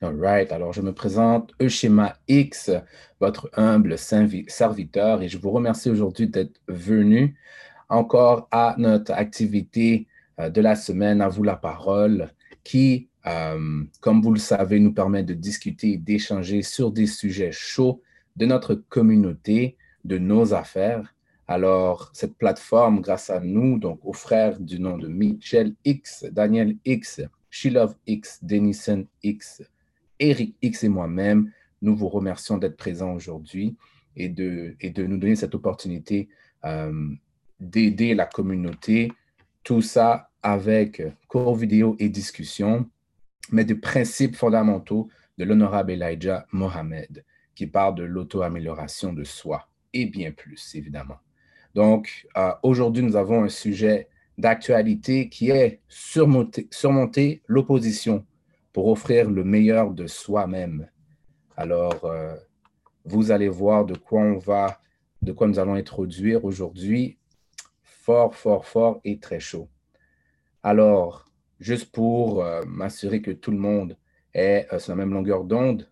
All right. Alors, je me présente, Euschema X, votre humble serviteur, et je vous remercie aujourd'hui d'être venu encore à notre activité euh, de la semaine, à vous la parole, qui, euh, comme vous le savez, nous permet de discuter et d'échanger sur des sujets chauds de notre communauté, de nos affaires. Alors, cette plateforme, grâce à nous, donc aux frères du nom de Michel X, Daniel X, Shilov X, Denison X, Eric X et moi-même, nous vous remercions d'être présents aujourd'hui et de, nous donner cette opportunité euh, d'aider la communauté. Tout ça avec cours vidéo et discussion, mais des principes fondamentaux de l'honorable Elijah Mohamed, qui parle de l'auto-amélioration de soi et bien plus, évidemment. Donc, euh, aujourd'hui, nous avons un sujet d'actualité qui est surmonter l'opposition pour offrir le meilleur de soi-même. Alors, euh, vous allez voir de quoi on va, de quoi nous allons introduire aujourd'hui. Fort, fort, fort et très chaud. Alors, juste pour euh, m'assurer que tout le monde est euh, sur la même longueur d'onde,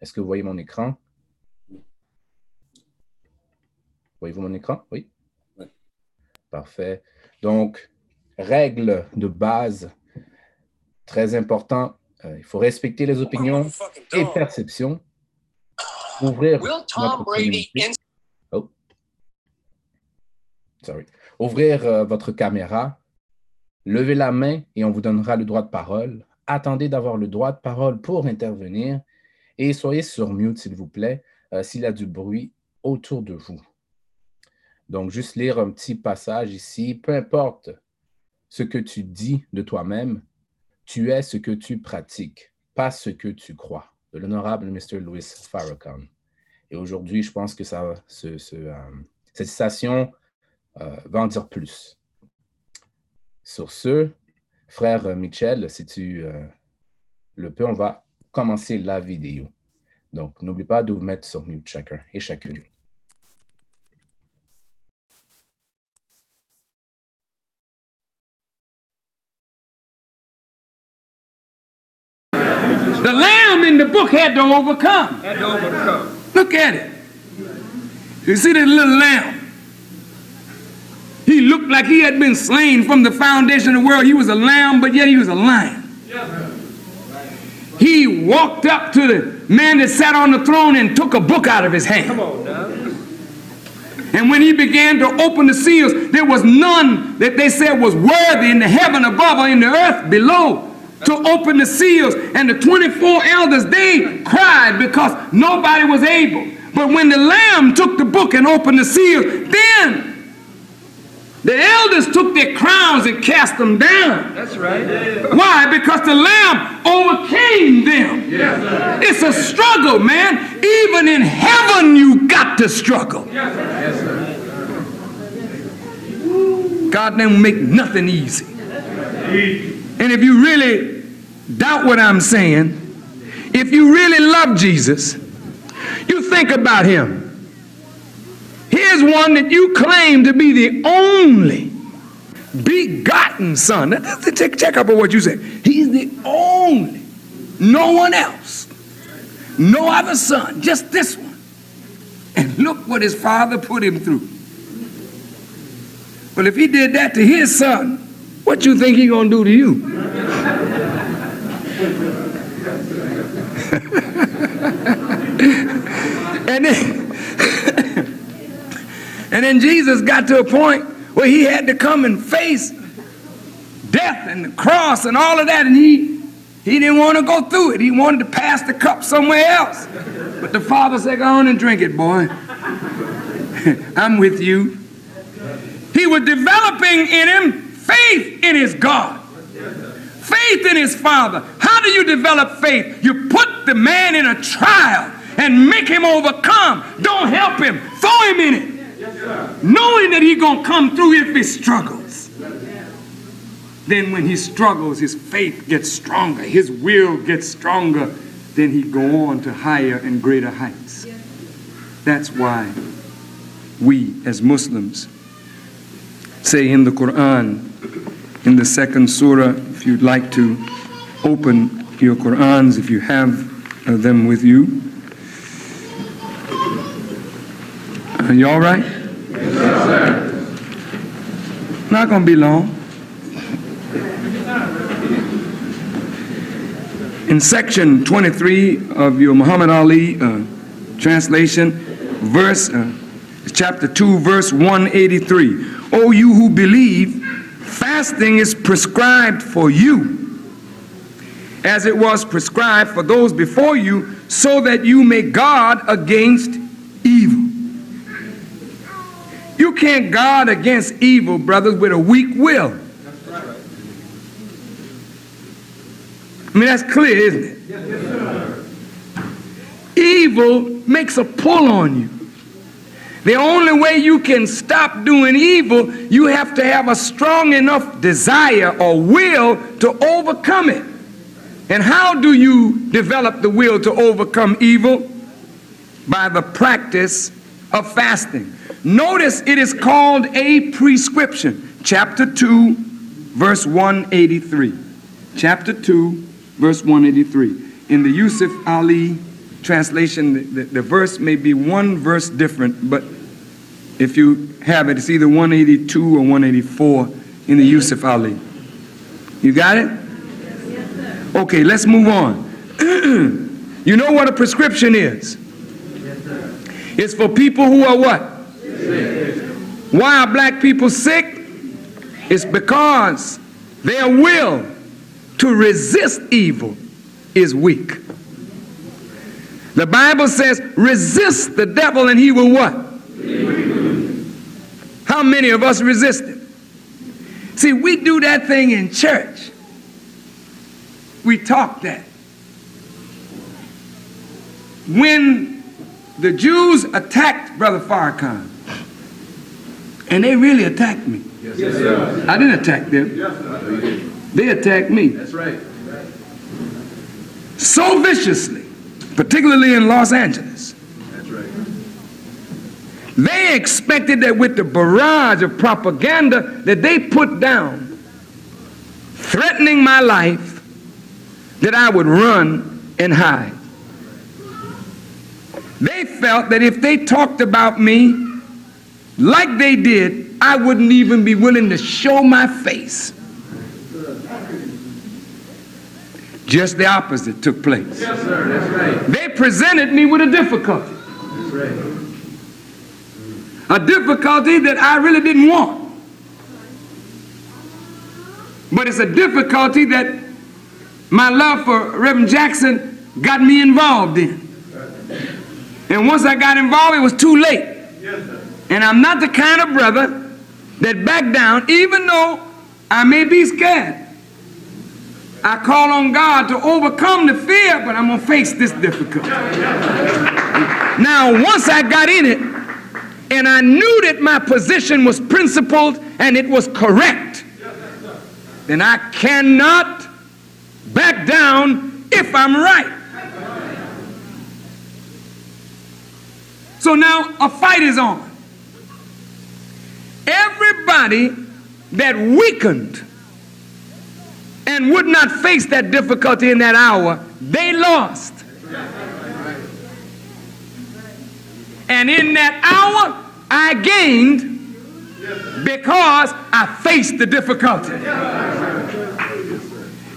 est-ce que vous voyez mon écran? Voyez-vous mon écran? Oui? oui. Parfait. Donc, règle de base, très important, euh, il faut respecter les opinions et perceptions. Ouvrir notre oh. Sorry. Ouvrir euh, votre caméra. Levez la main et on vous donnera le droit de parole. Attendez d'avoir le droit de parole pour intervenir. Et soyez sur mute, s'il vous plaît, euh, s'il y a du bruit autour de vous. Donc, juste lire un petit passage ici. Peu importe ce que tu dis de toi-même, tu es ce que tu pratiques, pas ce que tu crois. De l'honorable Mr. Louis Farrakhan. Et aujourd'hui, je pense que ça, ce, euh, cette citation euh, va en dire plus. Sur ce, frère Michel, si tu euh, le peux, on va commencer la vidéo. Donc, n'oublie pas de vous mettre sur mute chacun et chacune. Book had to overcome. Had to overcome. Look at it. You see that little lamb? He looked like he had been slain from the foundation of the world. He was a lamb, but yet he was a lion. He walked up to the man that sat on the throne and took a book out of his hand. Come on now. And when he began to open the seals, there was none that they said was worthy in the heaven above or in the earth below to open the seals. And the 24 elders, they cried because nobody was able. But when the Lamb took the book and opened the seals, then the elders took their crowns and cast them down. That's right. Why? Because the Lamb overcame them. Yes, it's a struggle, man. Even in heaven, you got to struggle. Yes, sir. God don't make nothing easy. And if you really doubt what I'm saying, if you really love Jesus, you think about him. Here's one that you claim to be the only begotten son. Check, check up on what you say. He's the only, no one else, no other son, just this one. And look what his father put him through. But if he did that to his son, what you think he gonna do to you? and then and then Jesus got to a point where he had to come and face death and the cross and all of that, and he he didn't want to go through it. He wanted to pass the cup somewhere else. But the father said, Go on and drink it, boy. I'm with you. He was developing in him faith in his God, faith in his Father. How do you develop faith? You put the man in a trial and make him overcome. Don't help him, throw him in it, knowing that he's going to come through if he struggles. Then when he struggles, his faith gets stronger, his will gets stronger. Then he go on to higher and greater heights. That's why we as Muslims say in the Quran, in the second surah, if you'd like to open your Qurans if you have uh, them with you. Are you all right? Yes. Not going to be long. In section 23 of your Muhammad Ali uh, translation, verse uh, chapter 2, verse 183. O you who believe, fasting is prescribed for you, as it was prescribed for those before you, so that you may guard against evil. You can't guard against evil, brothers, with a weak will. I mean, that's clear, isn't it? Evil makes a pull on you. The only way you can stop doing evil, you have to have a strong enough desire or will to overcome it. And how do you develop the will to overcome evil? By the practice of fasting. Notice it is called a prescription. Chapter 2, verse 183. Chapter 2, verse 183. In the Yusuf Ali translation, the, the, the, verse may be one verse different, but if you have it, it's either 182 or 184 in the Yusuf Ali. You got it? Okay, let's move on. you know what a prescription is? It's for people who are what? Sick. Why are black people sick? It's because their will to resist evil is weak. The Bible says, resist the devil and he will what? How many of us resist him? See, we do that thing in church. We talk that. When the Jews attacked Brother Farrakhan, and they really attacked me. Yes, sir. I didn't attack them. Yes, they attacked me. That's right. So viciously, particularly in Los Angeles. They expected that with the barrage of propaganda that they put down, threatening my life, that I would run and hide. They felt that if they talked about me like they did, I wouldn't even be willing to show my face. Just the opposite took place. Yes, sir. That's right. They presented me with a difficulty. That's right. A difficulty that I really didn't want. But it's a difficulty that my love for Reverend Jackson got me involved in. And once I got involved, it was too late. And I'm not the kind of brother that back down, even though I may be scared. I call on God to overcome the fear, but I'm going to face this difficulty. now, once I got in it, and I knew that my position was principled and it was correct, then I cannot back down if I'm right. So now a fight is on. Everybody that weakened and would not face that difficulty in that hour, they lost. And in that hour, I gained because I faced the difficulty.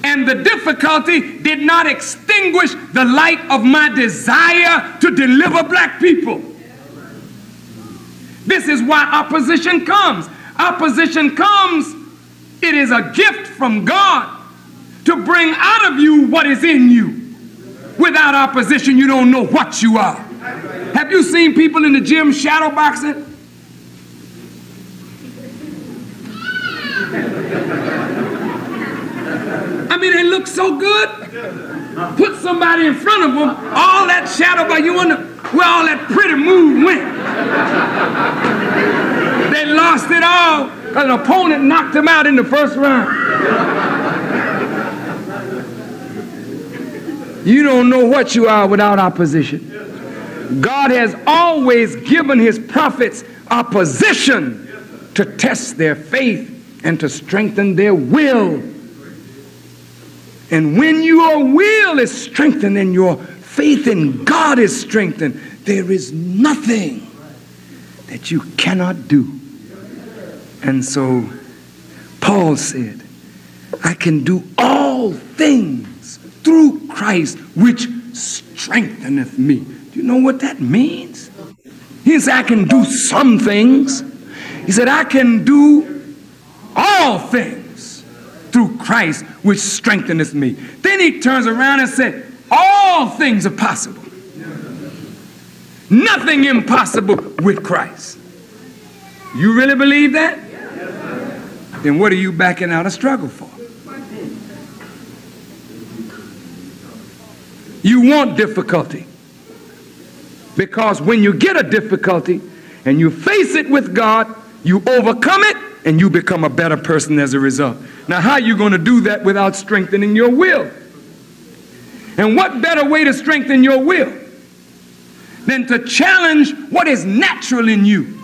And the difficulty did not extinguish the light of my desire to deliver black people. This is why opposition comes. Opposition comes, it is a gift from God to bring out of you what is in you. Without opposition, you don't know what you are. Have you seen people in the gym shadow boxing? I mean, they look so good. Put somebody in front of them, all that shadow boxing, you wonder where all that pretty move went. They lost it all because an opponent knocked them out in the first round. You don't know what you are without opposition. God has always given his prophets opposition to test their faith and to strengthen their will. And when your will is strengthened and your faith in God is strengthened, there is nothing that you cannot do. And so Paul said, I can do all things through Christ, which strengtheneth me. You know what that means? He said, I can do some things. He said, I can do all things through Christ, which strengtheneth me. Then he turns around and said, All things are possible. Nothing impossible with Christ. You really believe that? Then what are you backing out a struggle for? You want difficulty. Because when you get a difficulty and you face it with God, you overcome it and you become a better person as a result. Now, how are you going to do that without strengthening your will? And what better way to strengthen your will than to challenge what is natural in you?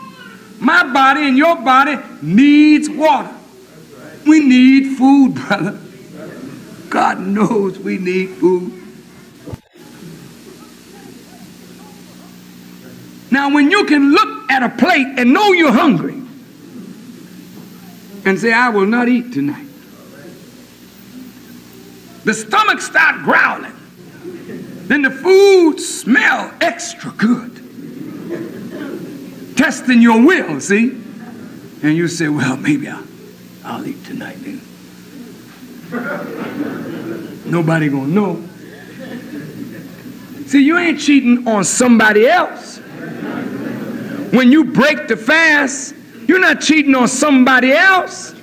My body and your body needs water. We need food, brother. God knows we need food. Now, when you can look at a plate and know you're hungry and say, I will not eat tonight, the stomach start growling, then the food smell extra good. Testing your will, see? And you say, well, maybe I'll, I'll eat tonight then. Nobody gonna know. See, you ain't cheating on somebody else. When you break the fast, you're not cheating on somebody else.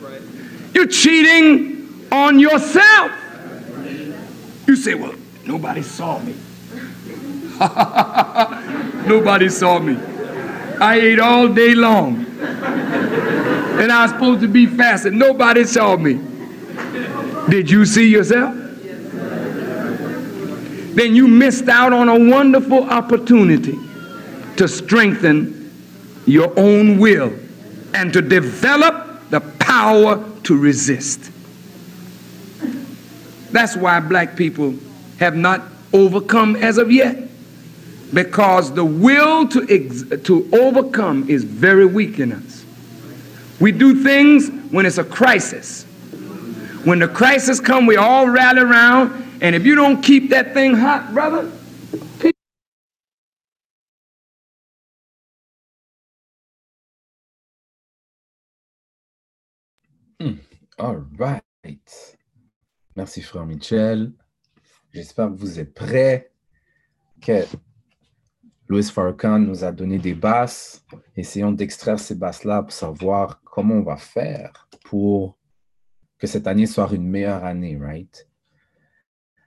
You're cheating on yourself. You say, well, nobody saw me. nobody saw me. I ate all day long. And I was supposed to be fasting. Nobody saw me. Did you see yourself? Then you missed out on a wonderful opportunity to strengthen your own will and to develop the power to resist. That's why black people have not overcome as of yet. Because the will to, ex- to overcome is very weak in us. We do things when it's a crisis. When the crisis come, we all rally around, and if you don't keep that thing hot, brother, All right. Merci, frère Michel. J'espère que vous êtes prêts. Que Louis Farrakhan nous a donné des basses. Essayons d'extraire ces basses-là pour savoir comment on va faire pour que cette année soit une meilleure année, right?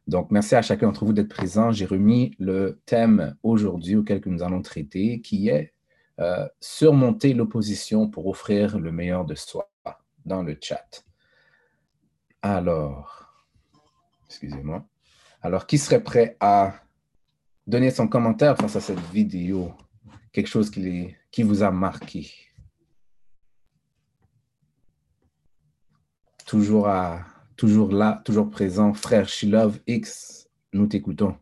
Donc, merci à chacun d'entre vous d'être présent. J'ai remis le thème aujourd'hui auquel nous allons traiter, qui est euh, surmonter l'opposition pour offrir le meilleur de soi dans le chat. Alors, excusez-moi. Alors, qui serait prêt à donner son commentaire face à cette vidéo? Quelque chose qui, vous a marqué? Toujours, à, toujours là, toujours présent, frère Shilov X, nous t'écoutons.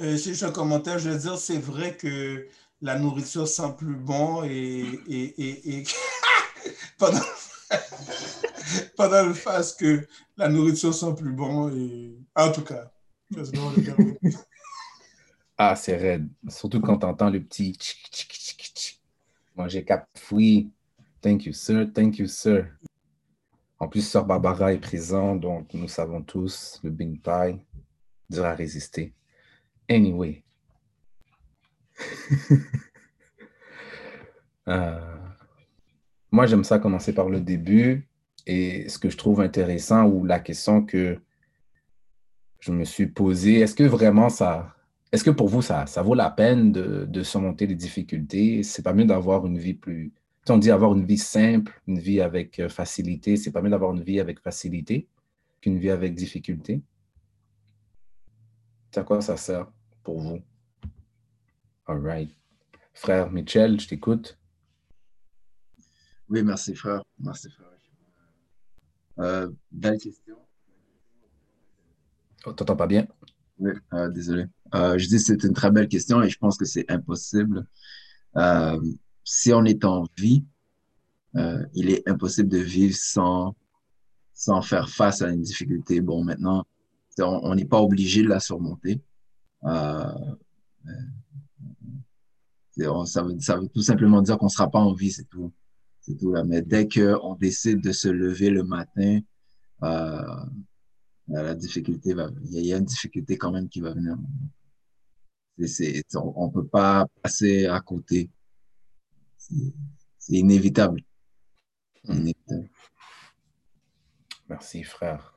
Euh, J'ai un commentaire, je veux dire, c'est vrai que la nourriture sent plus bon et, et, et, et- pendant le fast que la nourriture sent plus bon et en tout cas. Ah, c'est raide. Surtout quand tu entends le petit tchic, tchic. Moi, j'ai capté. Thank you, sir. Thank you, sir. En plus, Sœur Barbara est présente, donc nous savons tous, le Bing Pie dur à résister. Anyway. Euh, moi, j'aime ça commencer par le début. Et ce que je trouve intéressant, ou la question que je me suis posée, est-ce que vraiment ça, est-ce que pour vous, ça, ça vaut la peine de, de surmonter les difficultés? C'est pas mieux d'avoir une vie plus... tu sais, On dit avoir une vie simple, une vie avec euh, facilité. C'est pas mieux d'avoir une vie avec facilité qu'une vie avec difficulté? C'est à quoi ça sert pour vous? All right. Frère Mitchell, je t'écoute. Oui, merci frère. Merci frère. Euh, belle question. Oh, T'entends pas bien? Oui, euh, désolé. Euh, je dis que c'est une très belle question et je pense que c'est impossible. Si on est en vie, il est impossible de vivre sans, sans faire face à une difficulté. Bon, maintenant, on n'est pas obligé de la surmonter. Ça, veut, ça veut tout simplement dire qu'on ne sera pas en vie, c'est tout. C'est tout là. Mais dès qu'on décide de se lever le matin, euh, la difficulté va, il y a- une difficulté quand même qui va venir. C'est- on ne peut pas passer à côté. C'est c'est inévitable. Inévitable. Merci, frère.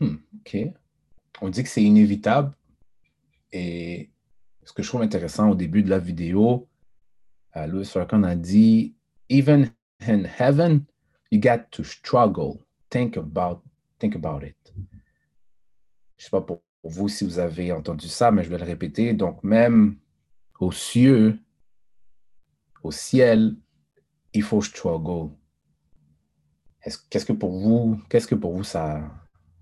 Hmm, OK. On dit que c'est inévitable. Et ce que je trouve intéressant au début de la vidéo, euh, Louis Farrakhan a dit Even in heaven, you got to struggle. Think about, think about it. Je ne sais pas pour vous si vous avez entendu ça, mais je vais le répéter. Donc, même aux cieux, au ciel, il faut struggle. Est-ce- Qu'est-ce que pour vous, qu'est-ce que pour vous ça,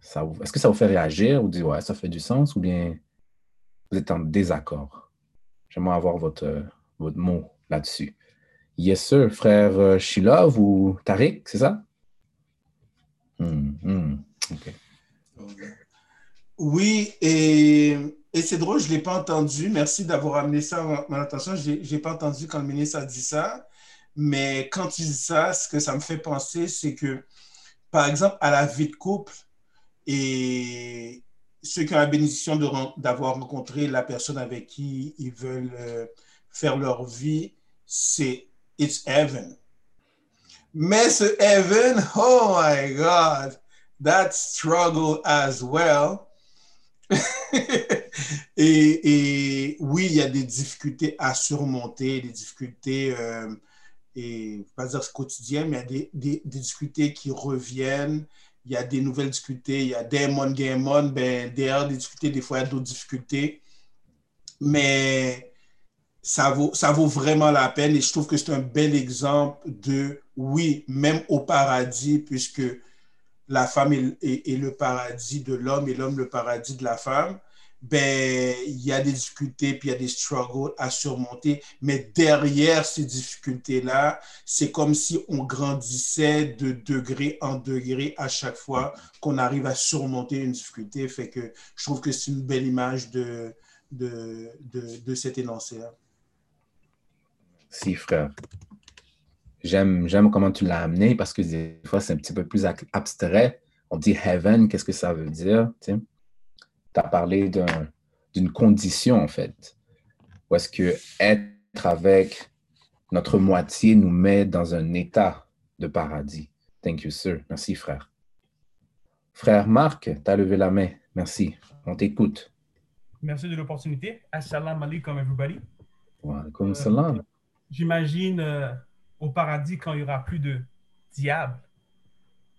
est-ce que ça vous fait réagir ou dire ouais, ça fait du sens ou bien vous êtes en désaccord? J'aimerais avoir votre, votre mot là-dessus. Yes, sir, frère euh, Shilov ou Tariq, c'est ça? Hmm, hmm, OK. Oui, et, c'est drôle, je ne l'ai pas entendu. Merci d'avoir amené ça à mon attention. Je n'ai pas entendu quand le ministre a dit ça. Mais quand il dit ça, ce que ça me fait penser, c'est que, par exemple, à la vie de couple, et ceux qui ont la bénédiction d'avoir rencontré la personne avec qui ils veulent euh, faire leur vie, c'est It's Heaven. Mais ce Heaven, oh my God, that struggle as well. et, et oui, il y a des difficultés à surmonter, des difficultés, euh, et pas dire quotidiennes, mais il y a des, des, difficultés qui reviennent. Il y a des nouvelles difficultés, il y a Demon Gamon, ben, derrière des difficultés, des fois, il y a d'autres difficultés. Mais ça vaut, vraiment la peine et je trouve que c'est un bel exemple de, oui, même au paradis, puisque la femme est le paradis de l'homme et l'homme le paradis de la femme, ben, il y a des difficultés, puis il y a des struggles à surmonter. Mais derrière ces difficultés-là, c'est comme si on grandissait de degré en degré à chaque fois qu'on arrive à surmonter une difficulté. Fait que je trouve que c'est une belle image de, de, de, de cet énoncé-là. Si, frère. J'aime, j'aime comment tu l'as amené parce que des fois, c'est un petit peu plus abstrait. On dit heaven, qu'est-ce que ça veut dire? Tu as parlé d'un- d'une condition, en fait. Où est-ce que être avec notre moitié nous met dans un état de paradis? Thank you, sir. Merci, frère. Frère Marc, tu as levé la main. Merci. On t'écoute. Merci de l'opportunité. Assalamu alaikum, everybody. Wa alaykoum salam. J'imagine euh, au paradis quand il n'y aura plus de diables.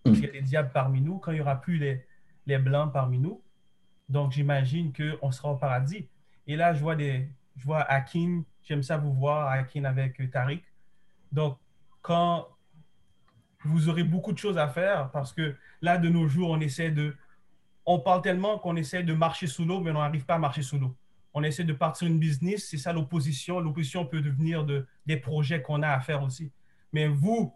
Mm. Il y a des diables parmi nous, quand il n'y aura plus les, les blancs parmi nous. Donc, j'imagine qu'on sera au paradis. Et là, je vois, des, je vois Akin, j'aime ça vous voir, Akin avec euh, Tariq. Donc, quand vous aurez beaucoup de choses à faire, parce que là, de nos jours, on essaie de. On parle tellement qu'on essaie de marcher sous l'eau, mais on n'arrive pas à marcher sous l'eau. On essaie de partir une business, c'est ça l'opposition. L'opposition peut devenir de, des projets qu'on a à faire aussi. Mais vous,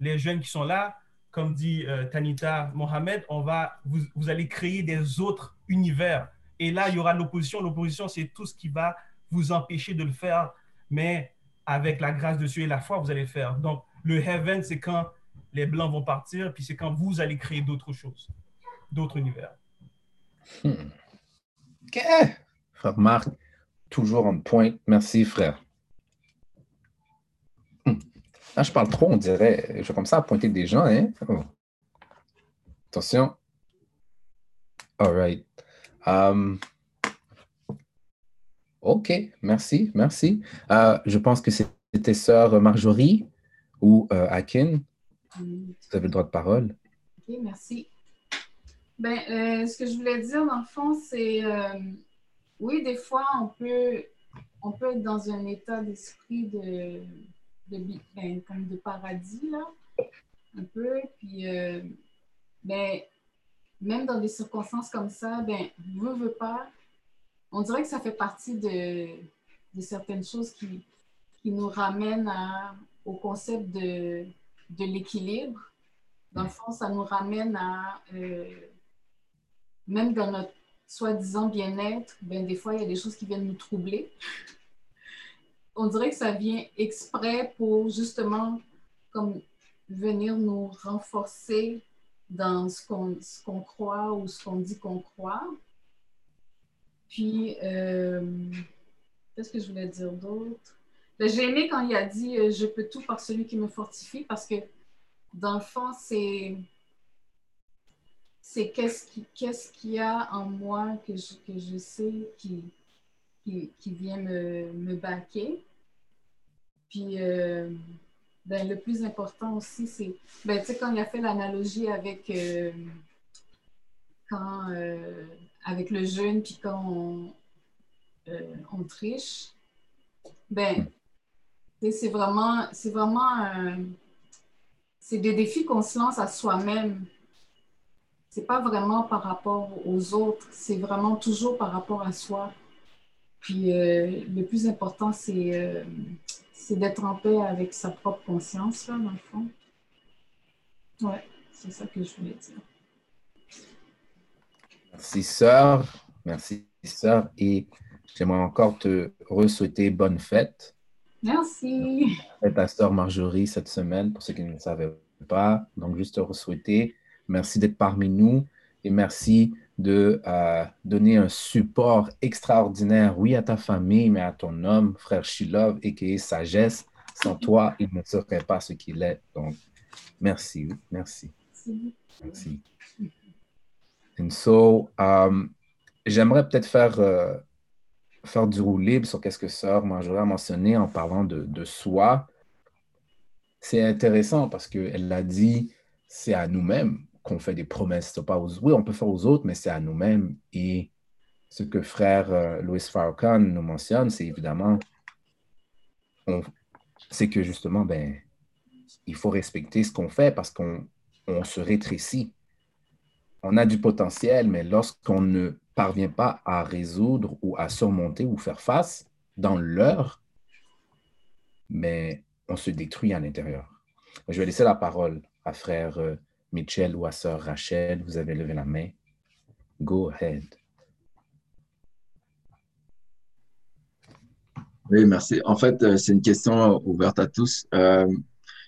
les jeunes qui sont là, comme dit euh, Tanita Mohamed, on va, vous, vous allez créer des autres univers. Et là, il y aura l'opposition. L'opposition, c'est tout ce qui va vous empêcher de le faire. Mais avec la grâce de Dieu et la foi, vous allez le faire. Donc, le heaven, c'est quand les blancs vont partir, puis c'est quand vous allez créer d'autres choses, d'autres univers. Hmm. Frère Marc, toujours en pointe. Merci, frère. Là, je parle trop, on dirait. Je commence à pointer des gens, hein? Oh. Attention. All right. Um, OK, merci, merci. Euh, je pense que c'était sœur Marjorie ou euh, Akin. Vous avez le droit de parole. OK, merci. Ben, euh, ce que je voulais dire, dans le fond, c'est oui, des fois, on peut, on peut être dans un état d'esprit de, ben, comme de paradis, là, un peu. Puis, euh, ben, même dans des circonstances comme ça, ben, veut, veut pas, on dirait que ça fait partie de, certaines choses qui, qui nous ramènent au concept de, de l'équilibre. Dans le fond, ça nous ramène à, euh, même dans notre soi-disant bien-être, ben, des fois, il y a des choses qui viennent nous troubler. On dirait que ça vient exprès pour justement comme venir nous renforcer dans ce qu'on croit ou ce qu'on dit qu'on croit. Puis, euh, qu'est-ce que je voulais dire d'autre? Ben, j'ai aimé quand il a dit euh, Je peux tout par celui qui me fortifie parce que, dans le fond, c'est c'est qu'est-ce qu'il qu y a en moi que je, que je sais qui, qui, vient me, me baquer. Puis, euh, ben, le plus important aussi, c'est, ben, tu sais, quand il a fait l'analogie avec, euh, euh, avec le jeûne, puis quand on, on triche, ben, c'est vraiment, c'est vraiment, c'est des défis qu'on se lance à soi-même. C'est pas vraiment par rapport aux autres, c'est vraiment toujours par rapport à soi. Puis le plus important, c'est c'est d'être en paix avec sa propre conscience, là, dans le fond. Ouais, c'est ça que je voulais dire. Merci, sœur. Merci, sœur. Et j'aimerais encore te re-souhaiter bonne fête. Merci. Fête à sœur Marjorie cette semaine, pour ceux qui ne le savaient pas. Donc, juste te re-souhaiter. Merci d'être parmi nous et merci de euh, donner un support extraordinaire, oui, à ta famille, mais à ton homme, frère Shilov, et qui est sagesse. Sans toi, il ne serait pas ce qu'il est. Donc, merci, merci. Merci. And so, um, j'aimerais peut-être faire, euh, faire du roue libre sur qu'est-ce que Sœur Marjorie a mentionné en parlant de, de soi. C'est intéressant parce qu'elle l'a dit, c'est à nous-mêmes qu'on fait des promesses. Pas aux... Oui, on peut faire aux autres, mais c'est à nous-mêmes. Et ce que frère euh, Louis Farrakhan nous mentionne, c'est évidemment, c'est que justement, ben, il faut respecter ce qu'on fait parce qu'on on se rétrécit. On a du potentiel, mais lorsqu'on ne parvient pas à résoudre ou à surmonter ou faire face dans l'heure, mais on se détruit à l'intérieur. Je vais laisser la parole à frère euh, Michel ou à sœur Rachel, vous avez levé la main. Go ahead. Oui, merci. En fait, euh, c'est une question ouverte à tous. Euh,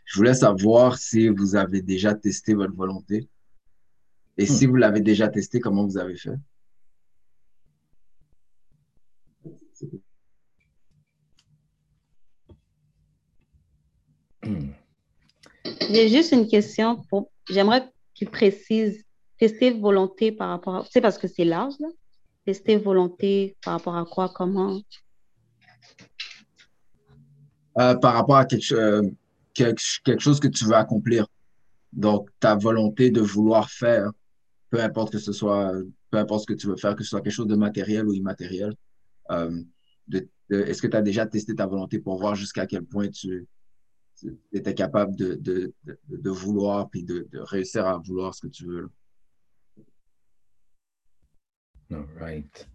je voulais savoir si vous avez déjà testé votre volonté. Et si hmm. vous l'avez déjà testé, comment vous avez fait? Hmm. J'ai juste une question pour j'aimerais qu'il précise tester volonté par rapport à. C'est parce que c'est large, là. Tester volonté par rapport à quoi, comment? Euh, Par rapport à quelque, euh, quelque, chose que tu veux accomplir. Donc, ta volonté de vouloir faire, peu importe que ce soit, peu importe ce que tu veux faire, que ce soit quelque chose de matériel ou immatériel. Euh, Est-ce que tu as déjà testé ta volonté pour voir jusqu'à quel point tu, tu étais capable de, de, de, vouloir puis de, réussir à vouloir ce que tu veux. All right.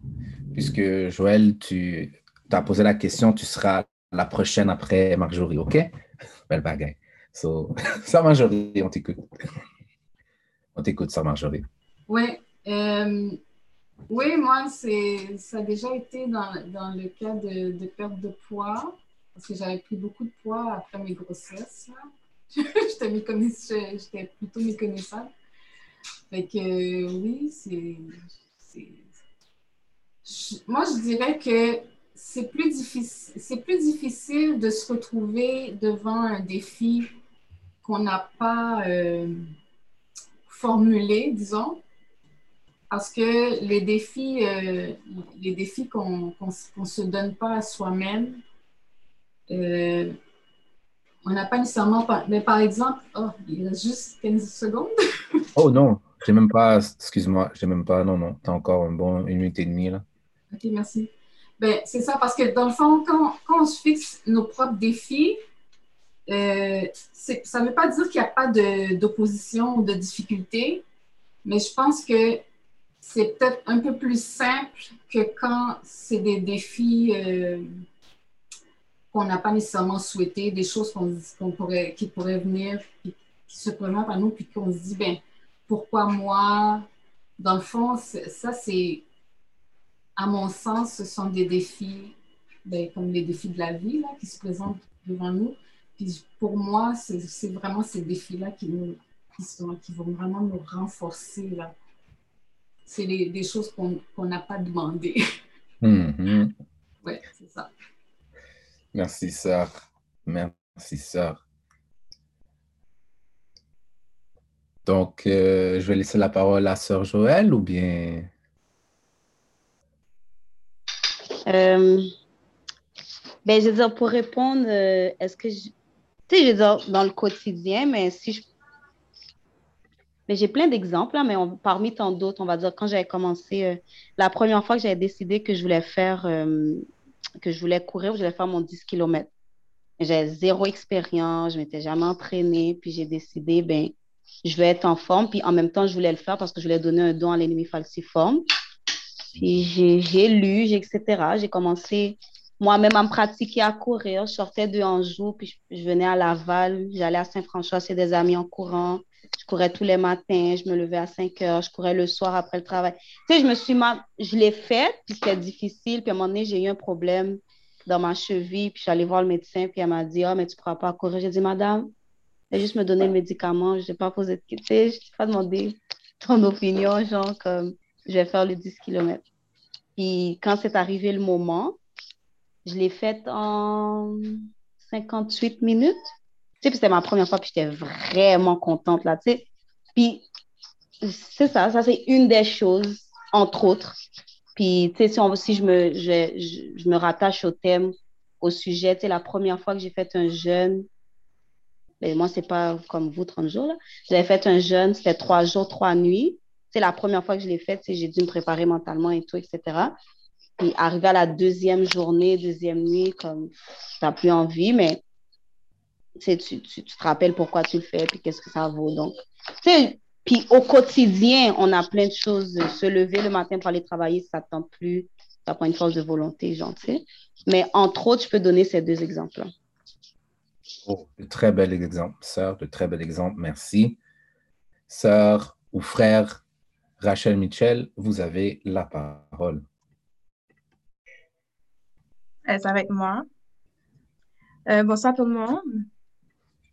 Puisque Joël, tu as posé la question, tu seras la prochaine après Marjorie, OK? Belle bagaille. So, ça, Marjorie, on t'écoute. On t'écoute, ça, Marjorie. Oui. Euh, oui, moi, ça a déjà été dans, dans le cas de, de perte de poids parce que j'avais pris beaucoup de poids après mes grossesses. j'étais, plutôt méconnaissable. Fait que oui, c'est. Moi, je dirais que c'est plus, difficile, c'est plus difficile de se retrouver devant un défi qu'on n'a pas euh, formulé, disons, parce que les défis, euh, les défis qu'on ne se donne pas à soi-même, euh, on n'a pas nécessairement. Mais par exemple, oh, il reste juste 15 secondes. oh non, j'ai même pas. Excuse-moi, j'ai même pas. Non, non, tu as encore un bon une minute et demie là. OK, merci. Ben, c'est ça, parce que dans le fond, quand, quand on se fixe nos propres défis, euh, ça ne veut pas dire qu'il n'y a pas d'opposition ou de difficulté, Mais je pense que c'est peut-être un peu plus simple que quand c'est des défis euh, qu'on n'a pas nécessairement souhaité, des choses qu'on pourrait, qui pourraient venir, qui, se présentent à nous, puis qu'on se dit, ben, pourquoi moi? Dans le fond, ça, c'est, à mon sens, ce sont des défis, ben, comme les défis de la vie là, qui se présentent devant nous. Puis pour moi, c'est vraiment ces défis-là qui, nous, qui, vont vraiment nous renforcer. Là. C'est des choses qu'on n'a pas demandées. Mm-hmm. Oui, c'est ça. Merci, sœur. Merci, sœur. Donc, euh, je vais laisser la parole à sœur Joël ou bien... Euh, ben, je veux dire, pour répondre, euh, est-ce que je... Tu sais, je veux dire, dans le quotidien, mais si je... Mais j'ai plein d'exemples, mais parmi tant d'autres, on va dire, quand j'avais commencé, la première fois que j'avais décidé que je voulais faire, que je voulais courir, je voulais faire mon 10 km. J'avais zéro expérience, je m'étais jamais entraînée, puis j'ai décidé, ben, je vais être en forme, puis en même temps, je voulais le faire parce que je voulais donner un don à l'ennemi falciforme. Puis j'ai lu, etc. J'ai commencé moi-même me pratiquer à courir. Je sortais de Anjou, puis je, venais à Laval, j'allais à Saint-François, c'est des amis en courant. Je courais tous les matins, je me levais à 5 heures, je courais le soir après le travail. Tu sais, je me suis je l'ai fait, puis c'était difficile. Puis à un moment donné, j'ai eu un problème dans ma cheville, puis allée voir le médecin, puis elle m'a dit, oh, mais tu ne pourras pas courir. J'ai dit, madame, elle juste me donner le médicament, je n'ai pas posé de questions, je n'ai pas demandé ton opinion, genre, comme, je vais faire les 10 km. Puis quand c'est arrivé le moment, je l'ai faite en 58 minutes. Tu sais, puis c'était ma première fois, puis j'étais vraiment contente, là, tu sais. Puis, c'est ça, ça c'est une des choses, entre autres. Puis, tu sais, si, si je, me, je, je, me rattache au thème, au sujet, tu sais, la première fois que j'ai fait un jeûne, mais moi, c'est pas comme vous, 30 jours, là. J'avais fait un jeûne, c'était trois jours, trois nuits. C'est la première fois que je l'ai fait, j'ai dû me préparer mentalement et tout, etc. Puis arrivé à la deuxième journée, deuxième nuit, comme tu n'as plus envie, mais tu, tu, tu, te rappelles pourquoi tu le fais, puis qu'est-ce que ça vaut. Donc, puis au quotidien, on a plein de choses. Se lever le matin pour aller travailler, ça ne tente plus. Ça prend une force de volonté, genre, Mais entre autres, je peux donner ces deux exemples-là. Oh, de très bel exemple, sœur, de très bel exemple, merci. Sœur ou frère Rachel Mitchell, vous avez la parole. Est-ce avec moi? Euh, bonsoir tout le monde.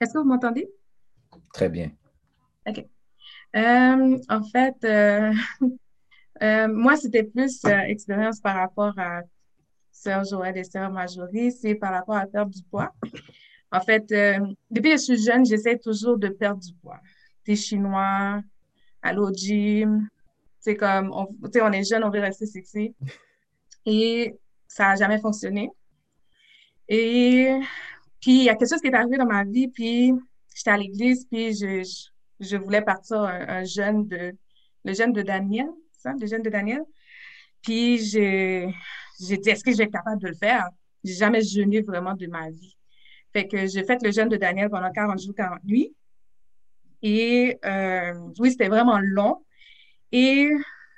Est-ce que vous m'entendez? Très bien. OK. Euh, en fait, euh, moi, c'était plus expérience par rapport à Sœur Joël et Sœur Majorie, c'est par rapport à perdre du poids. En fait, depuis que je suis jeune, j'essaie toujours de perdre du poids. Des Chinois, aller au gym. C'est comme, on, on est jeune, on veut rester sexy. Et ça n'a jamais fonctionné. Et puis, il y a quelque chose qui est arrivé dans ma vie, puis j'étais à l'église, puis je, je, voulais partir un, jeûne de, le jeûne de Daniel, ça, le jeûne de Daniel. Puis, j'ai dit, est-ce que je vais être capable de le faire? J'ai jamais jeûné vraiment de ma vie. Fait que j'ai fait le jeûne de Daniel pendant 40 jours, 40 nuits. Et euh, oui, c'était vraiment long. Et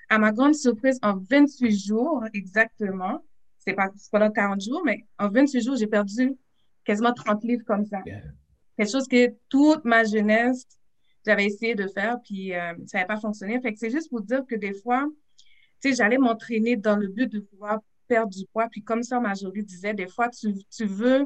à ma grande surprise, en 28 jours exactement, c'est pas pendant 40 jours, mais en 28 jours, j'ai perdu quasiment 30 livres comme ça. Quelque chose que toute ma jeunesse, j'avais essayé de faire, puis euh, ça n'avait pas fonctionné. Fait que c'est juste pour dire que des fois, tu sais, j'allais m'entraîner dans le but de pouvoir perdre du poids. Puis comme ça, Marjorie disait, des fois, tu, tu veux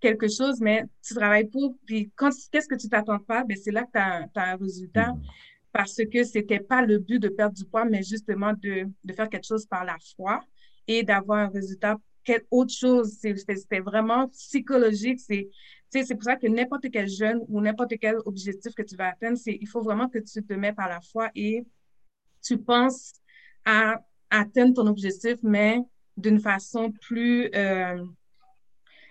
quelque chose, mais tu travailles pour. Puis quand qu'est-ce que tu t'attends pas, ben c'est là que tu as, as, un résultat. Mm-hmm. Parce que c'était pas le but de perdre du poids, mais justement de, de faire quelque chose par la foi et d'avoir un résultat. Quelle autre chose, c'était vraiment psychologique. C'est pour ça que n'importe quel jeune ou n'importe quel objectif que tu vas atteindre, il faut vraiment que tu te mets par la foi et tu penses à atteindre ton objectif, mais d'une façon plus euh,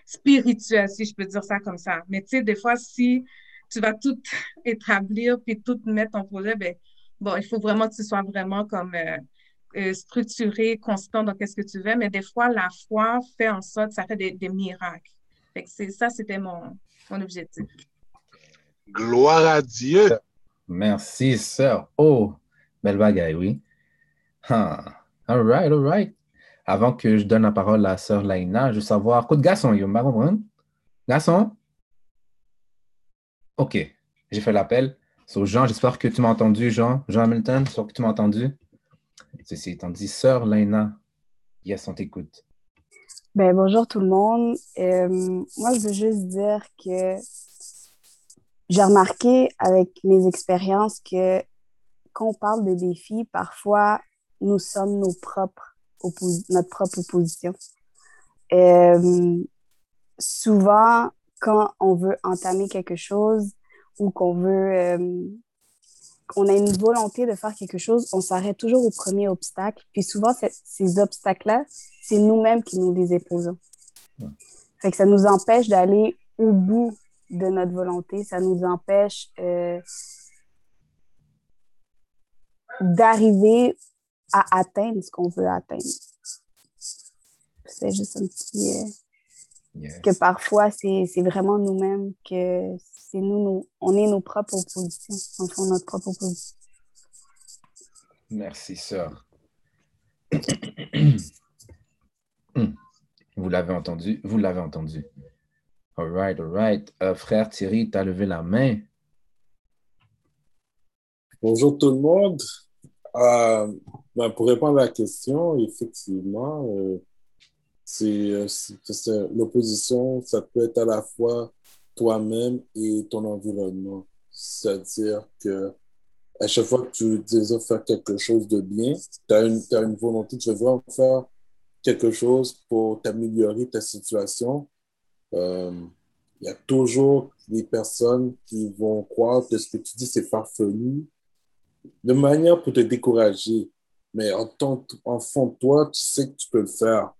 spirituelle, si je peux dire ça comme ça. Mais tu sais, des fois, si tu vas tout établir puis tout mettre en projet, ben, bon, il faut vraiment que tu sois vraiment comme euh, euh, structuré, constant dans qu'est-ce que tu veux, mais des fois, la foi fait en sorte, ça fait des, miracles. Fait que ça, c'était mon, mon objectif. Gloire à Dieu. Merci, sœur. Oh, Belle bagaille, oui. Ah, all right, all right. Avant que je donne la parole à sœur Laina, je veux savoir, coup de garçon, yo? Garçon? OK, j'ai fait l'appel. So, Jean, j'espère que tu m'as entendu, Jean. Jean Hamilton, j'espère que tu m'as entendu. Ceci étant dit, sœur Laina, yes, on t'écoute. Ben, bonjour tout le monde. Euh, moi, je veux juste dire que j'ai remarqué avec mes expériences que quand on parle de défis, parfois, nous sommes nos propres notre propre opposition. Euh, souvent, quand on veut entamer quelque chose ou qu'on veut, euh, on a une volonté de faire quelque chose, on s'arrête toujours au premier obstacle. Puis souvent, ces obstacles-là, c'est nous-mêmes qui nous les imposons. Fait que ça nous empêche d'aller au bout de notre volonté. Ça nous empêche euh, d'arriver à atteindre ce qu'on veut atteindre. C'est juste un petit... euh, que parfois, c'est vraiment nous-mêmes que c'est nous, nous, on est nos propres oppositions. On fait notre propre opposition. Merci, sœur. Vous l'avez entendu, vous l'avez entendu. All right, all right. Euh, frère Thierry, tu as levé la main. Bonjour tout le monde. Euh, ben, pour répondre à la question, effectivement, euh, c'est, c'est- c'est- l'opposition, ça peut être à la fois toi-même et ton environnement. C'est-à-dire que à chaque fois que tu désires faire quelque chose de bien, tu as une, volonté, veux vraiment faire quelque chose pour t'améliorer ta situation. Euh, il y a toujours des personnes qui vont croire que ce que tu dis, c'est farfelu, de manière pour te décourager. Mais en, tant, en fond de toi, tu sais que tu peux le faire.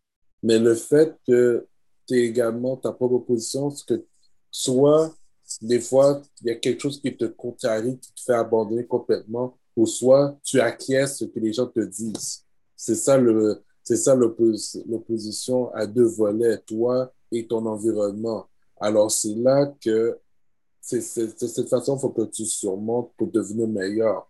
Mais le fait que tu es également ta propre position, c'est que soit des fois, il y a quelque chose qui te contrarie, qui te fait abandonner complètement, ou soit tu acquiesces ce que les gens te disent. C'est ça le, c'est ça l'oppos- l'opposition à deux volets, toi et ton environnement. Alors c'est là que c'est cette façon, faut que tu surmontes pour devenir meilleur.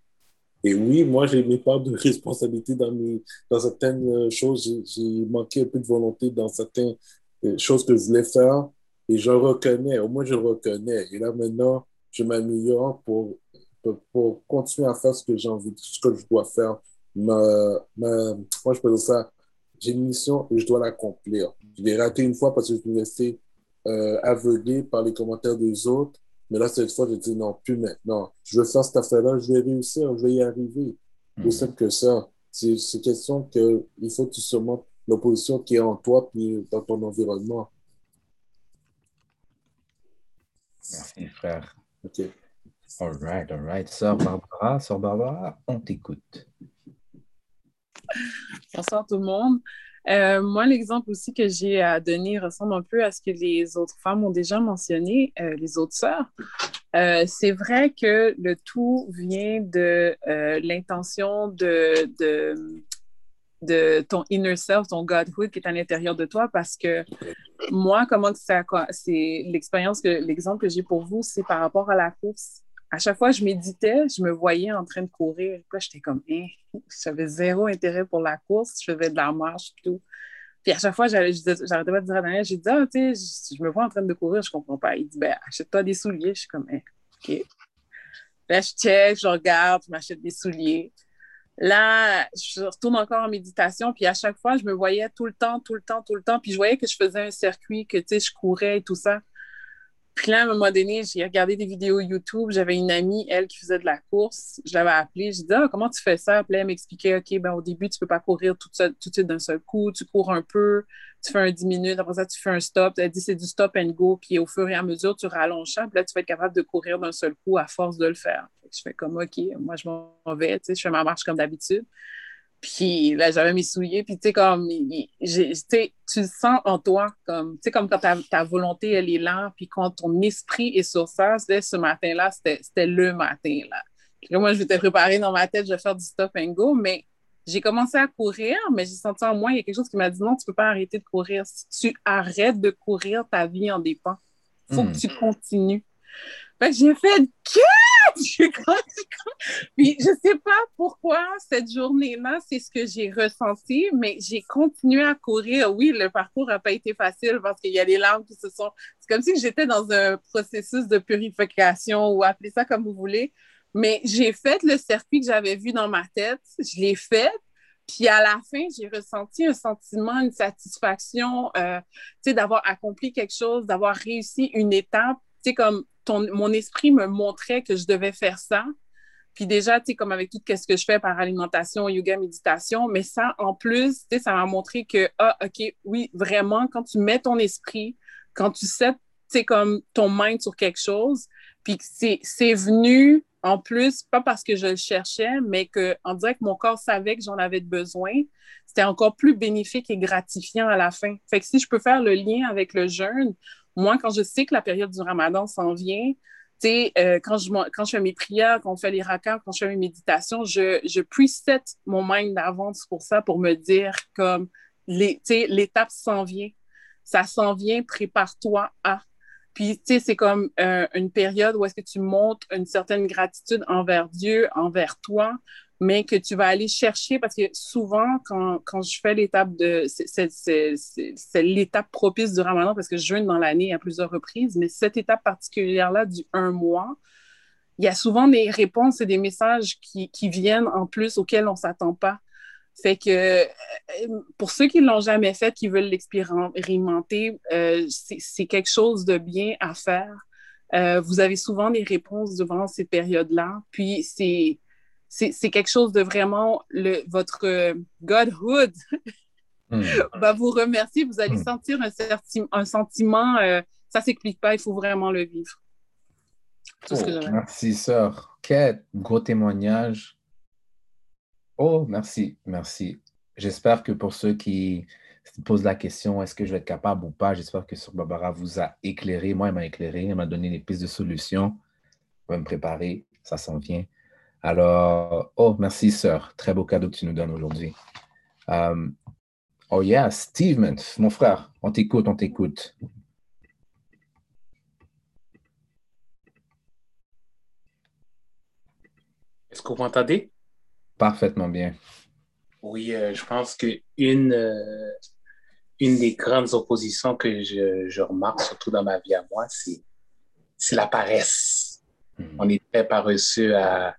Et oui, moi, j'ai mes parts de responsabilité dans, mes, dans certaines euh, choses. J'ai- J'ai manqué un peu de volonté dans certaines euh, choses que je voulais faire. Et je reconnais, au moins je reconnais. Et là, maintenant, je m'améliore pour, pour, pour continuer à faire ce que j'ai envie, ce que je dois faire. Ma, ma, moi, je peux dire ça? J'ai une mission et je dois l'accomplir. Je l'ai raté une fois parce que je me laissais euh, aveuglé par les commentaires des autres. Mais là, cette fois, j'ai dit non, plus maintenant. Je veux faire cette affaire-là, je vais réussir, je vais y arriver. Mhm. Aussi simple que ça. C'est c'est question que il faut que tu surmontes l'opposition qui est en toi puis dans ton environnement. Merci, frère. OK. All right, all right. Sœur Barbara, sœur Barbara, on t'écoute. Bonsoir tout le monde. Euh, moi, l'exemple aussi que j'ai à donner ressemble un peu à ce que les autres femmes ont déjà mentionné, euh, les autres sœurs. Euh, c'est vrai que le tout vient de euh, l'intention de, de, de ton inner self, ton Godhood qui est à l'intérieur de toi, parce que moi, comment que ça, quoi, c'est l'expérience que l'exemple que j'ai pour vous, c'est par rapport à la course. À chaque fois que je méditais, je me voyais en train de courir. Puis là, j'étais comme, hein, j'avais zéro intérêt pour la course. Je faisais de la marche et tout. Puis à chaque fois, j'arrêtais pas de dire à Daniel, j'ai dit, ah, tu sais, je, je me vois en train de courir, je comprends pas. Il dit, ben, achète-toi des souliers. Je suis comme, hein, OK. Là, je check, je regarde, je m'achète des souliers. Là, je retourne encore en méditation, puis à chaque fois, je me voyais tout le temps, tout le temps, tout le temps, puis je voyais que je faisais un circuit, que, tu sais, je courais et tout ça. Puis là, à un moment donné, j'ai regardé des vidéos YouTube. J'avais une amie, elle, qui faisait de la course. Je l'avais appelée. J'ai dit, ah, comment tu fais ça? Puis là, elle m'expliquait, OK, ben, au début, tu peux pas courir tout, tout de suite d'un seul coup. Tu cours un peu, tu fais un 10 minutes. Après ça, tu fais un stop. Elle dit, c'est du stop and go. Puis au fur et à mesure, tu rallonges ça. Puis là, tu vas être capable de courir d'un seul coup à force de le faire. Je fais comme, OK, moi, je m'en vais. Tu sais, je fais ma marche comme d'habitude. Puis là, j'avais mes souliers, puis tu sais, comme, il- tu le sens en toi, comme, tu sais, comme quand ta, ta volonté, elle est là, puis quand ton esprit est sur ça, c'était ce matin-là, c'était le matin, là. Puis moi, je m'étais préparée dans ma tête, je vais faire du stop and go, mais j'ai commencé à courir, mais j'ai senti en moi, il y a quelque chose qui m'a dit, non, tu peux pas arrêter de courir. Si tu arrêtes de courir, ta vie en dépend. faut Hmm. que tu continues. Que j'ai fait comme- Puis je sais pas pourquoi cette journée-là, c'est ce que j'ai ressenti, mais j'ai continué à courir. Oui, le parcours n'a pas été facile parce qu'il y a des larmes qui se sont. C'est comme si j'étais dans un processus de purification ou appelez ça comme vous voulez. Mais j'ai fait le circuit que j'avais vu dans ma tête. Je l'ai fait. Puis à la fin, j'ai ressenti un sentiment, une satisfaction, euh, d'avoir accompli quelque chose, d'avoir réussi une étape. Sais, comme ton, mon esprit me montrait que je devais faire ça. Puis déjà, tu sais, comme avec tout ce que je fais par alimentation, yoga, méditation, mais ça, en plus, tu sais, ça m'a montré que, ah, OK, oui, vraiment, quand tu mets ton esprit, quand tu sais, tu sais, comme ton mind sur quelque chose, puis c'est venu, en plus, pas parce que je le cherchais, mais que on dirait que mon corps savait que j'en avais besoin. C'était encore plus bénéfique et gratifiant à la fin. Fait que si je peux faire le lien avec le jeûne, moi, quand je sais que la période du ramadan s'en vient, euh, quand, je, quand je fais mes prières, quand on fait les rakats, quand je fais mes méditations, je, je preset mon mind d'avance pour ça, pour me dire comme, l'étape s'en vient. Ça s'en vient, prépare-toi à. Puis, tu sais, c'est comme euh, une période où est-ce que tu montes une certaine gratitude envers Dieu, envers toi, mais que tu vas aller chercher parce que souvent, quand, quand je fais l'étape de. c'est- l'étape propice du ramadan parce que je jeûne dans l'année à plusieurs reprises, mais cette étape particulière-là du un mois, il y a souvent des réponses et des messages qui, qui viennent en plus auxquels on ne s'attend pas. Fait que euh, pour ceux qui ne l'ont jamais fait, qui veulent l'expérimenter, euh, c'est quelque chose de bien à faire. Euh, vous avez souvent des réponses devant ces périodes-là. Puis c'est c'est quelque chose de vraiment le, votre euh, Godhood Hmm. va vous remercier. Vous allez Hmm. sentir un, certi- un sentiment. euh, ça s'explique pas. Il faut vraiment le vivre. Oh, merci, sœur. Quel gros témoignage. Oh, merci, merci. J'espère que pour ceux qui se posent la question, est-ce que je vais être capable ou pas, j'espère que Sœur Barbara vous a éclairé. Moi, elle m'a éclairé, elle m'a donné des pistes de solutions. Je vais me préparer, ça s'en vient. Alors, oh, merci, sœur. Très beau cadeau que tu nous donnes aujourd'hui. Euh, oh, yeah, Steve, mon frère, on t'écoute, on t'écoute. Est-ce que vous m'entendez? Parfaitement bien. Oui, euh, je pense que une, euh, une des grandes oppositions que je, je remarque, surtout dans ma vie à moi, c'est, c'est la paresse. On est très paresseux à,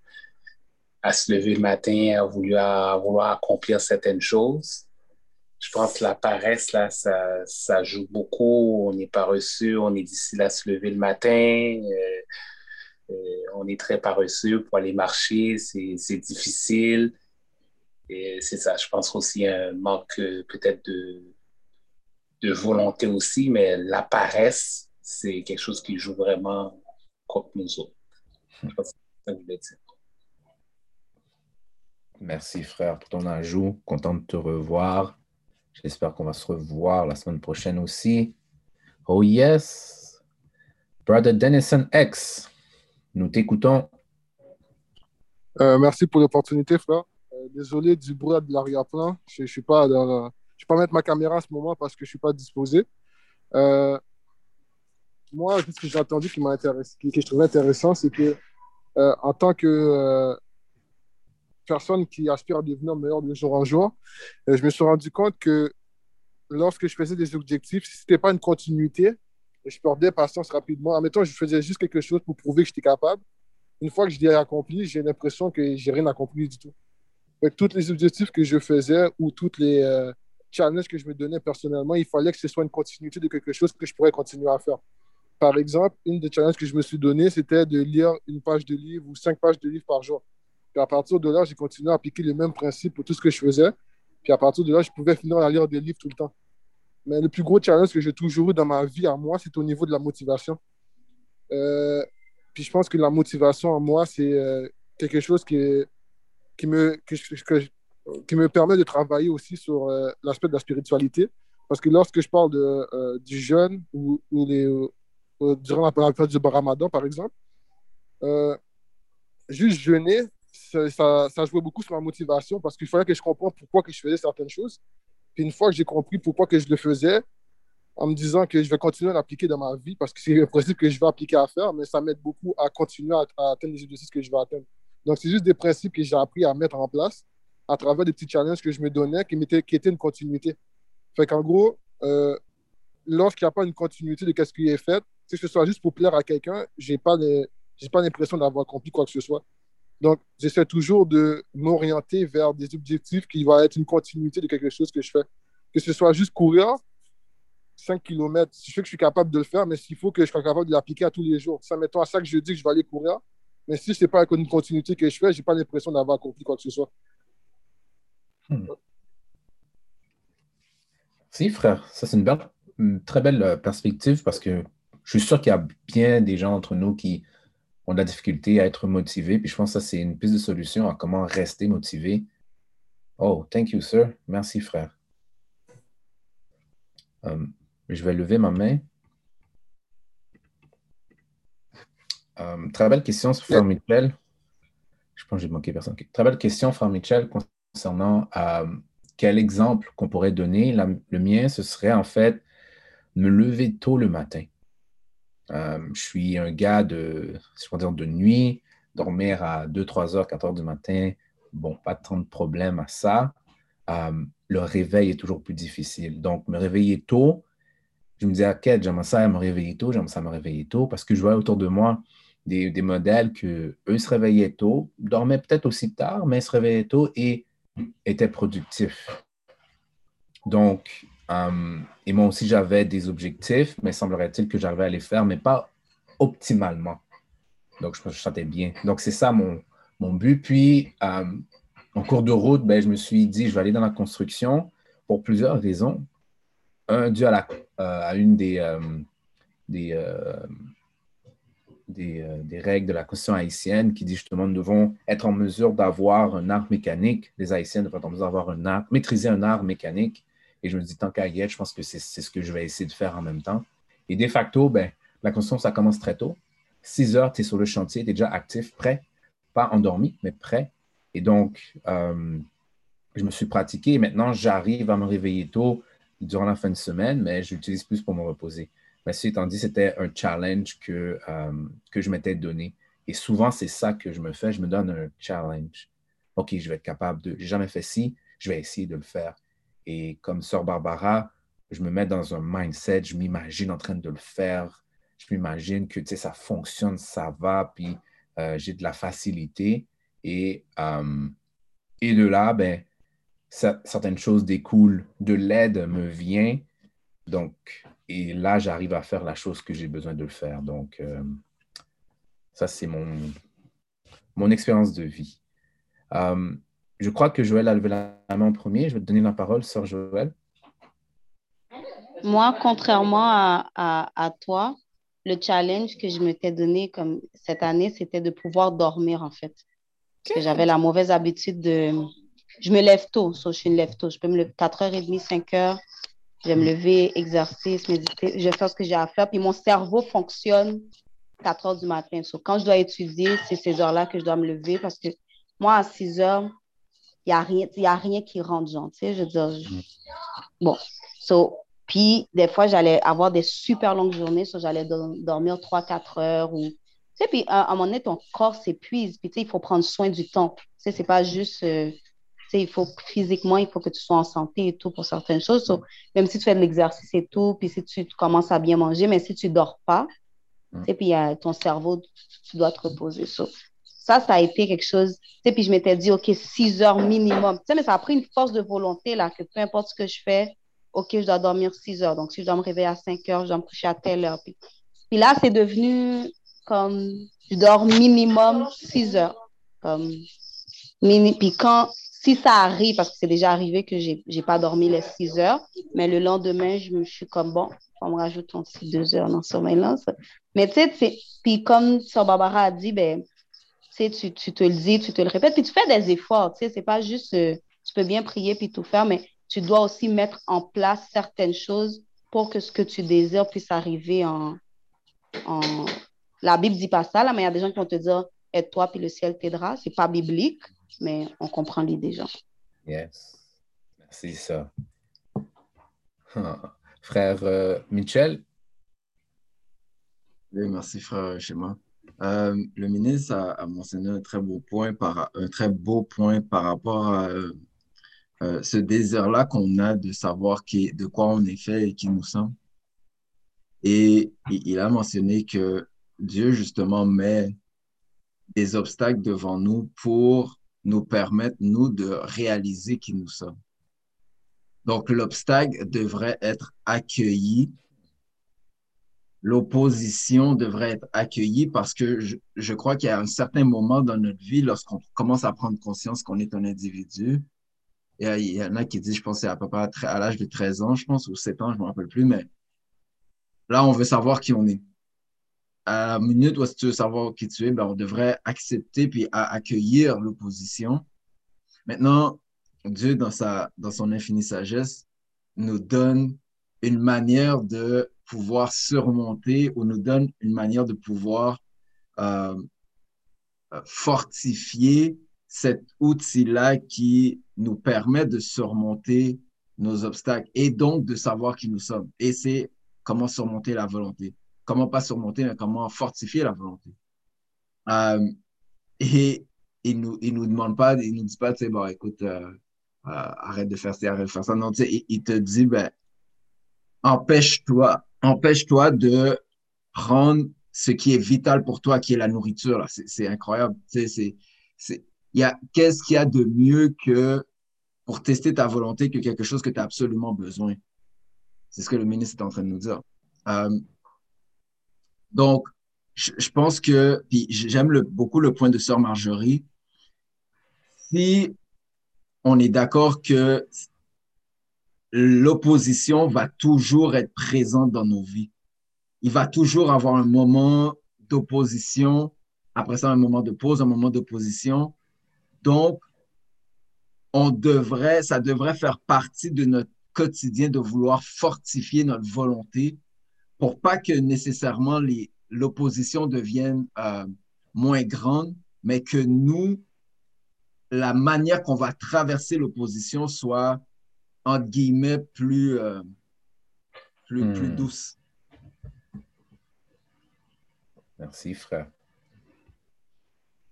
à se lever le matin, à vouloir, à vouloir accomplir certaines choses. Je pense que la paresse, là, ça, ça joue beaucoup. On est paresseux, on est difficile à se lever le matin. euh, euh, on est très paresseux pour aller marcher, c'est difficile. Et c'est ça, je pense aussi un manque euh, peut-être de, de volonté aussi, mais la paresse, c'est quelque chose qui joue vraiment contre nous autres. Je pense que ça que dire. Merci, frère, pour ton ajout. Content de te revoir. J'espère qu'on va se revoir la semaine prochaine aussi. Oh yes. Brother Dennison X, nous t'écoutons. Euh, merci pour l'opportunité, frère. Euh, désolé du bruit de l'arrière-plan. Je ne suis pas dans- je vais pas mettre ma caméra en ce moment parce que je ne suis pas disposé. Euh, moi, ce que j'ai entendu qui m'a intéressé, qui- que je trouvais intéressant, c'est que euh, en tant que euh, personne qui aspire à devenir meilleur de jour en jour, je me suis rendu compte que lorsque je faisais des objectifs, si ce n'était pas une continuité, je perdais patience rapidement. En mettant, je faisais juste quelque chose pour prouver que j'étais capable. Une fois que je l'ai accompli, j'ai l'impression que j'ai rien accompli du tout. Que tous les objectifs que je faisais ou tous les euh, challenges que je me donnais personnellement, il fallait que ce soit une continuité de quelque chose que je pourrais continuer à faire. Par exemple, une des challenges que je me suis donné, c'était de lire une page de livre ou cinq pages de livre par jour. Puis à partir de là, j'ai continué à appliquer les mêmes principes pour tout ce que je faisais. Puis à partir de là, je pouvais finir à lire des livres tout le temps. Mais le plus gros challenge que j'ai toujours eu dans ma vie à moi, c'est au niveau de la motivation. Euh, puis je pense que la motivation en moi, c'est euh, quelque chose qui, qui, me, qui me permet de travailler aussi sur euh, l'aspect de la spiritualité. Parce que lorsque je parle de, du jeûne ou, ou les, durant la période du Ramadan, par exemple, juste jeûner, ça, jouait beaucoup sur ma motivation parce qu'il fallait que je comprenne pourquoi que je faisais certaines choses. Puis une fois que j'ai compris pourquoi que je le faisais, en me disant que je vais continuer à l'appliquer dans ma vie parce que c'est un principe que je vais appliquer à faire, mais ça m'aide beaucoup à continuer à, atteindre les objectifs que je vais atteindre. Donc, c'est juste des principes que j'ai appris à mettre en place à travers des petits challenges que je me donnais qui, étaient une continuité. Fait qu'en gros, euh, lorsqu'il n'y a pas une continuité de ce qui est fait, que ce soit juste pour plaire à quelqu'un, je n'ai pas l'impression d'avoir accompli quoi que ce soit. Donc, j'essaie toujours de m'orienter vers des objectifs qui vont être une continuité de quelque chose que je fais. Que ce soit juste courir 5 km, je sais que je suis capable de le faire, mais s'il faut que je sois capable de l'appliquer à tous les jours. Ça, mettons à chaque jeudi que je vais aller courir, mais si ce n'est pas une continuité que je fais, je n'ai pas l'impression d'avoir accompli quoi que ce soit. Si, frère, ça c'est une, une très belle euh, perspective parce que je suis sûr qu'il y a bien des gens entre nous qui ont de la difficulté à être motivés. Puis je pense que ça, c'est une piste de solution à comment rester motivé. Oh, thank you, sir. Merci, frère. Euh, je vais lever ma main. Euh, très belle question, frère Michel. Je pense que j'ai manqué personne. Très belle question, frère Michel, concernant euh, quel exemple qu'on pourrait donner. La- le mien, ce serait en fait me lever tôt le matin. Euh, je suis un gars de, dire, de nuit, dormir à 2, 3 heures, 4 heures du matin. Bon, pas tant de problème à ça. Euh, le réveil est toujours plus difficile. Donc, me réveiller tôt, je me dis, OK, j'aimerais ça me réveiller tôt, j'aimerais ça me réveiller tôt, parce que je vois autour de moi des, des modèles que eux se réveillaient tôt, dormaient peut-être aussi tard, mais se réveillaient tôt et étaient productifs. Donc, euh, et moi aussi, j'avais des objectifs, mais semblerait-il que j'arrivais à les faire, mais pas optimalement. Donc, je me sentais bien. Donc, c'est ça mon, mon but. Puis, euh, en cours de route, ben, je me suis dit, je vais aller dans la construction pour plusieurs raisons. Un, dû à, euh, à une des, des, des règles de la Constitution haïtienne qui dit justement nous devons être en mesure d'avoir un art mécanique. Les Haïtiens devraient être en mesure d'avoir un art, maîtriser un art mécanique. Et je me dis, tant qu'à y être, je pense que c'est ce que je vais essayer de faire en même temps. Et de facto, ben, la construction, ça commence très tôt. 6 heures, tu es sur le chantier, tu es déjà actif, prêt, pas endormi, mais prêt. Et donc, euh, je me suis pratiqué. Maintenant, j'arrive à me réveiller tôt durant la fin de semaine, mais j'utilise plus pour me reposer. Mais ceci étant dit, c'était un challenge que, euh, que je m'étais donné. Et souvent, c'est ça que je me fais. Je me donne un challenge. OK, je vais être capable de. J'ai jamais fait ci, je vais essayer de le faire. Et comme Sœur Barbara, je me mets dans un mindset, je m'imagine en train de le faire. Je m'imagine que ça fonctionne, ça va, puis euh, j'ai de la facilité. Et, euh, et de là, ben, cer- certaines choses découlent, de l'aide me vient. Donc, et là, j'arrive à faire la chose que j'ai besoin de le faire. Donc, euh, ça, c'est mon, mon expérience de vie. Je crois que Joël a levé la main en premier. Je vais te donner la parole, sœur Joël. Moi, contrairement à, toi, le challenge que je m'étais donné comme cette année, c'était de pouvoir dormir en fait. J'avais la mauvaise habitude de. Je me lève tôt, so, je suis une lève tôt. Je peux me lever 4h30, 5h. Je vais me lever, exercice, méditer. Je vais faire ce que j'ai à faire. Puis mon cerveau fonctionne 4 heures du matin. So, quand je dois étudier, c'est ces heures-là que je dois me lever parce que moi, à 6 heures, il n'y a, rien- y a rien qui tu sais, je veux dire, je- Bon, so, puis des fois, j'allais avoir des super longues journées, so, j'allais do- dormir 3-4 heures ou... Tu sais, puis à, à un moment donné, ton corps s'épuise, puis tu sais, il faut prendre soin du temps. Tu sais, c'est pas juste... euh, tu sais, il faut physiquement, il faut que tu sois en santé et tout pour certaines choses. So, même si tu fais de l'exercice et tout, puis si tu, commences à bien manger, mais si tu dors pas, tu sais, puis euh, ton cerveau, tu, tu dois te reposer. So, ça, ça a été quelque chose. Tu sais, puis je m'étais dit, OK, 6 heures minimum. Tu sais, mais ça a pris une force de volonté, là, que peu importe ce que je fais, OK, je dois dormir 6 heures. Donc, si je dois me réveiller à 5 heures, je dois me coucher à telle heure. Puis, puis là, c'est devenu comme, je dors minimum 6 heures. Comme, puis quand, si ça arrive, parce que c'est déjà arrivé que j'ai n'ai pas dormi les 6 heures, mais le lendemain, je me suis comme, bon, on me rajoute aussi 2 heures dans ça. Mais tu sais, puis comme Sœur Barbara a dit, ben, tu sais, tu, tu te le dis, tu te le répètes, puis tu fais des efforts, tu sais, c'est pas juste, euh, tu peux bien prier puis tout faire, mais tu dois aussi mettre en place certaines choses pour que ce que tu désires puisse arriver en... en... La Bible dit pas ça, là, mais il y a des gens qui vont te dire, aide-toi puis le ciel t'aidera. C'est pas biblique, mais on comprend l'idée, genre. Yes. Merci, ça. Frère euh, Mitchell? Oui, merci, frère Schéma. Euh, le ministre a, mentionné un très beau point par, un très beau point par rapport à euh, ce désir-là qu'on a de savoir qui, de quoi on est fait et qui nous sommes. Et il a mentionné que Dieu, justement, met des obstacles devant nous pour nous permettre, nous, de réaliser qui nous sommes. Donc, l'obstacle devrait être accueilli. L'opposition devrait être accueillie parce que je, je crois qu'il y a un certain moment dans notre vie, lorsqu'on commence à prendre conscience qu'on est un individu, et euh, il y en a qui disent, je pense, à peu près à, l'âge de 13 ans, je pense, ou 7 ans, je ne me rappelle plus, mais là, on veut savoir qui on est. À la minute où tu veux savoir qui tu es, ben, on devrait accepter puis accueillir l'opposition. Maintenant, Dieu, dans, sa, dans son infinie sagesse, nous donne une manière de pouvoir surmonter ou nous donne une manière de pouvoir euh, fortifier cet outil-là qui nous permet de surmonter nos obstacles et donc de savoir qui nous sommes. Et c'est comment surmonter la volonté. Comment pas surmonter, mais comment fortifier la volonté. Euh, et il nous, il nous demande pas, il nous dit pas, tu sais, bon, écoute, euh, arrête de faire ça, arrête de faire ça. Non, tu il, il te dit, ben, empêche-toi, empêche-toi de prendre ce qui est vital pour toi, qui est la nourriture. C'est incroyable. C'est, c'est, il y a, qu'est-ce qu'il y a de mieux que pour tester ta volonté que quelque chose que tu as absolument besoin? C'est ce que le ministre est en train de nous dire. Euh, donc, je, je pense que, puis j'aime beaucoup le point de Sœur Marjorie. Si on est d'accord que l'opposition va toujours être présente dans nos vies, il va toujours avoir un moment d'opposition, après ça un moment de pause, un moment d'opposition. Donc, on devrait, ça devrait faire partie de notre quotidien de vouloir fortifier notre volonté pour pas que nécessairement l'opposition devienne euh, moins grande, mais que nous, la manière qu'on va traverser l'opposition soit, entre guillemets, plus, euh, plus, Hmm. plus douce. Merci, frère.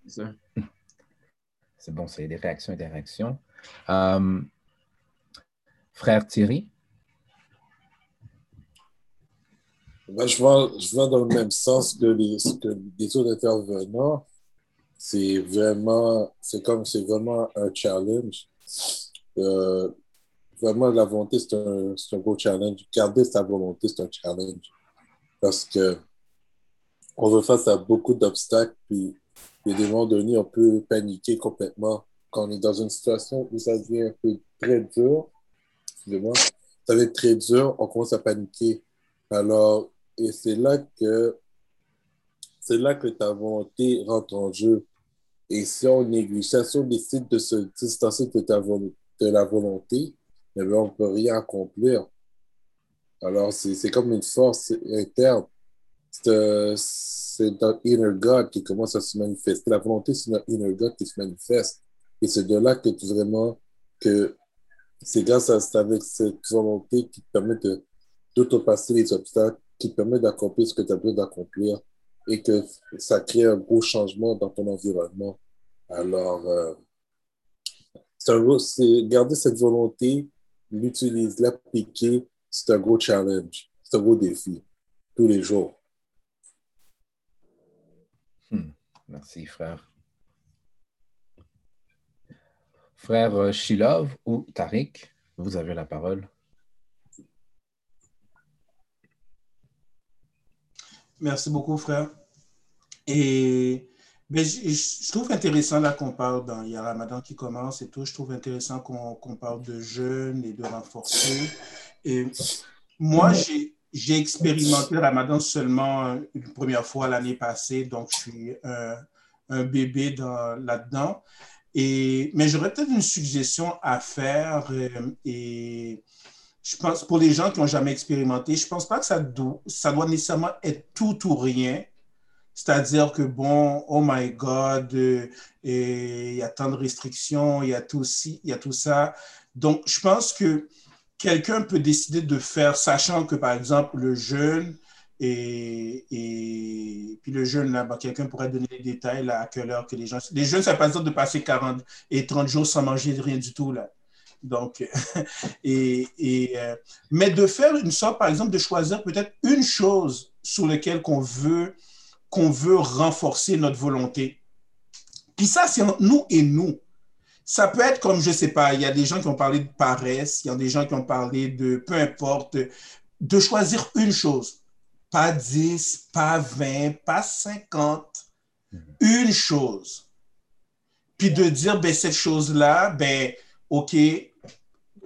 C'est bon, c'est des réactions et des réactions. Euh, frère Thierry? Ben, je, vais, je vais dans le même sens que les, que les autres intervenants. C'est vraiment, c'est comme, c'est vraiment un challenge. Euh, vraiment, la volonté, c'est un, un beau challenge. Garder sa volonté, c'est un challenge. Parce que on veut face à beaucoup d'obstacles, puis il y a des moments donnés, on peut paniquer complètement quand on est dans une situation où ça devient un peu très dur. Excusez-moi. Ça va très dur, on commence à paniquer. Alors, et c'est là que c'est là que ta volonté rentre en jeu. Et si on néglige ça, si on décide de se distancer de, ta de la volonté, eh bien, on ne peut rien accomplir. Alors, c'est comme une force interne. C'est notre inner God qui commence à se manifester. La volonté, c'est notre inner God qui se manifeste. Et c'est de là que tu vraiment que c'est grâce à avec cette volonté qui permet de d'outopasser les obstacles, qui permet d'accomplir ce que tu as besoin d'accomplir et que ça crée un gros changement dans ton environnement. Alors, euh, un garder cette volonté, l'utiliser, l'appliquer, c'est un gros challenge, c'est un gros défi, tous les jours. Hmm. Merci, frère. Frère euh, Shilov ou Tariq, vous avez la parole. Merci beaucoup, frère. Et ben, je, trouve intéressant là qu'on parle, dans, il y a Ramadan qui commence et tout, je trouve intéressant qu'on qu'on parle de jeûne et de renforcer. Et moi, j'ai j'ai expérimenté Ramadan seulement une première fois l'année passée, donc je suis un, un bébé dans- là-dedans. Et, mais j'aurais peut-être une suggestion à faire euh, et je pense pour les gens qui n'ont jamais expérimenté, je ne pense pas que ça, do- ça doit nécessairement être tout ou rien. C'est-à-dire que, bon, oh my God, euh, il y a tant de restrictions, il y a tout y a tout ça. Donc, je pense que quelqu'un peut décider de faire, sachant que, par exemple, le jeûne, et, et puis le jeûne, là, ben, quelqu'un pourrait donner les détails là, à quelle heure que les gens. Les jeûnes, ça pas dire de passer 40 et 30 jours sans manger rien du tout. Là. Donc, et, et euh, mais de faire une sorte, par exemple, de choisir peut-être une chose sur laquelle qu'on veut, qu'on veut renforcer notre volonté. Puis ça, c'est entre nous et nous. Ça peut être comme, je sais pas, il y a des gens qui ont parlé de paresse, il y a des gens qui ont parlé de, peu importe, de choisir une chose pas 10, pas 20, pas 50, une chose. Puis de dire, ben, cette chose-là, ben, OK,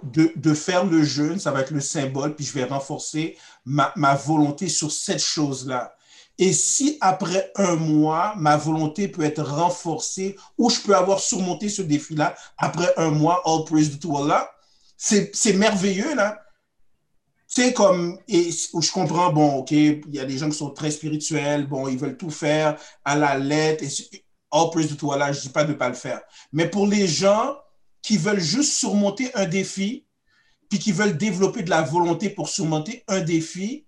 de, faire le jeûne, ça va être le symbole, puis je vais renforcer ma volonté sur cette chose-là. Et si après un mois, ma volonté peut être renforcée ou je peux avoir surmonté ce défi-là après un mois, all praise to Allah, c'est merveilleux, là c'est comme, et je comprends, bon, OK, il y a des gens qui sont très spirituels, bon, ils veulent tout faire à la lettre, et all praise to Allah, je ne dis pas de ne pas le faire. Mais pour les gens qui veulent juste surmonter un défi, puis qui veulent développer de la volonté pour surmonter un défi,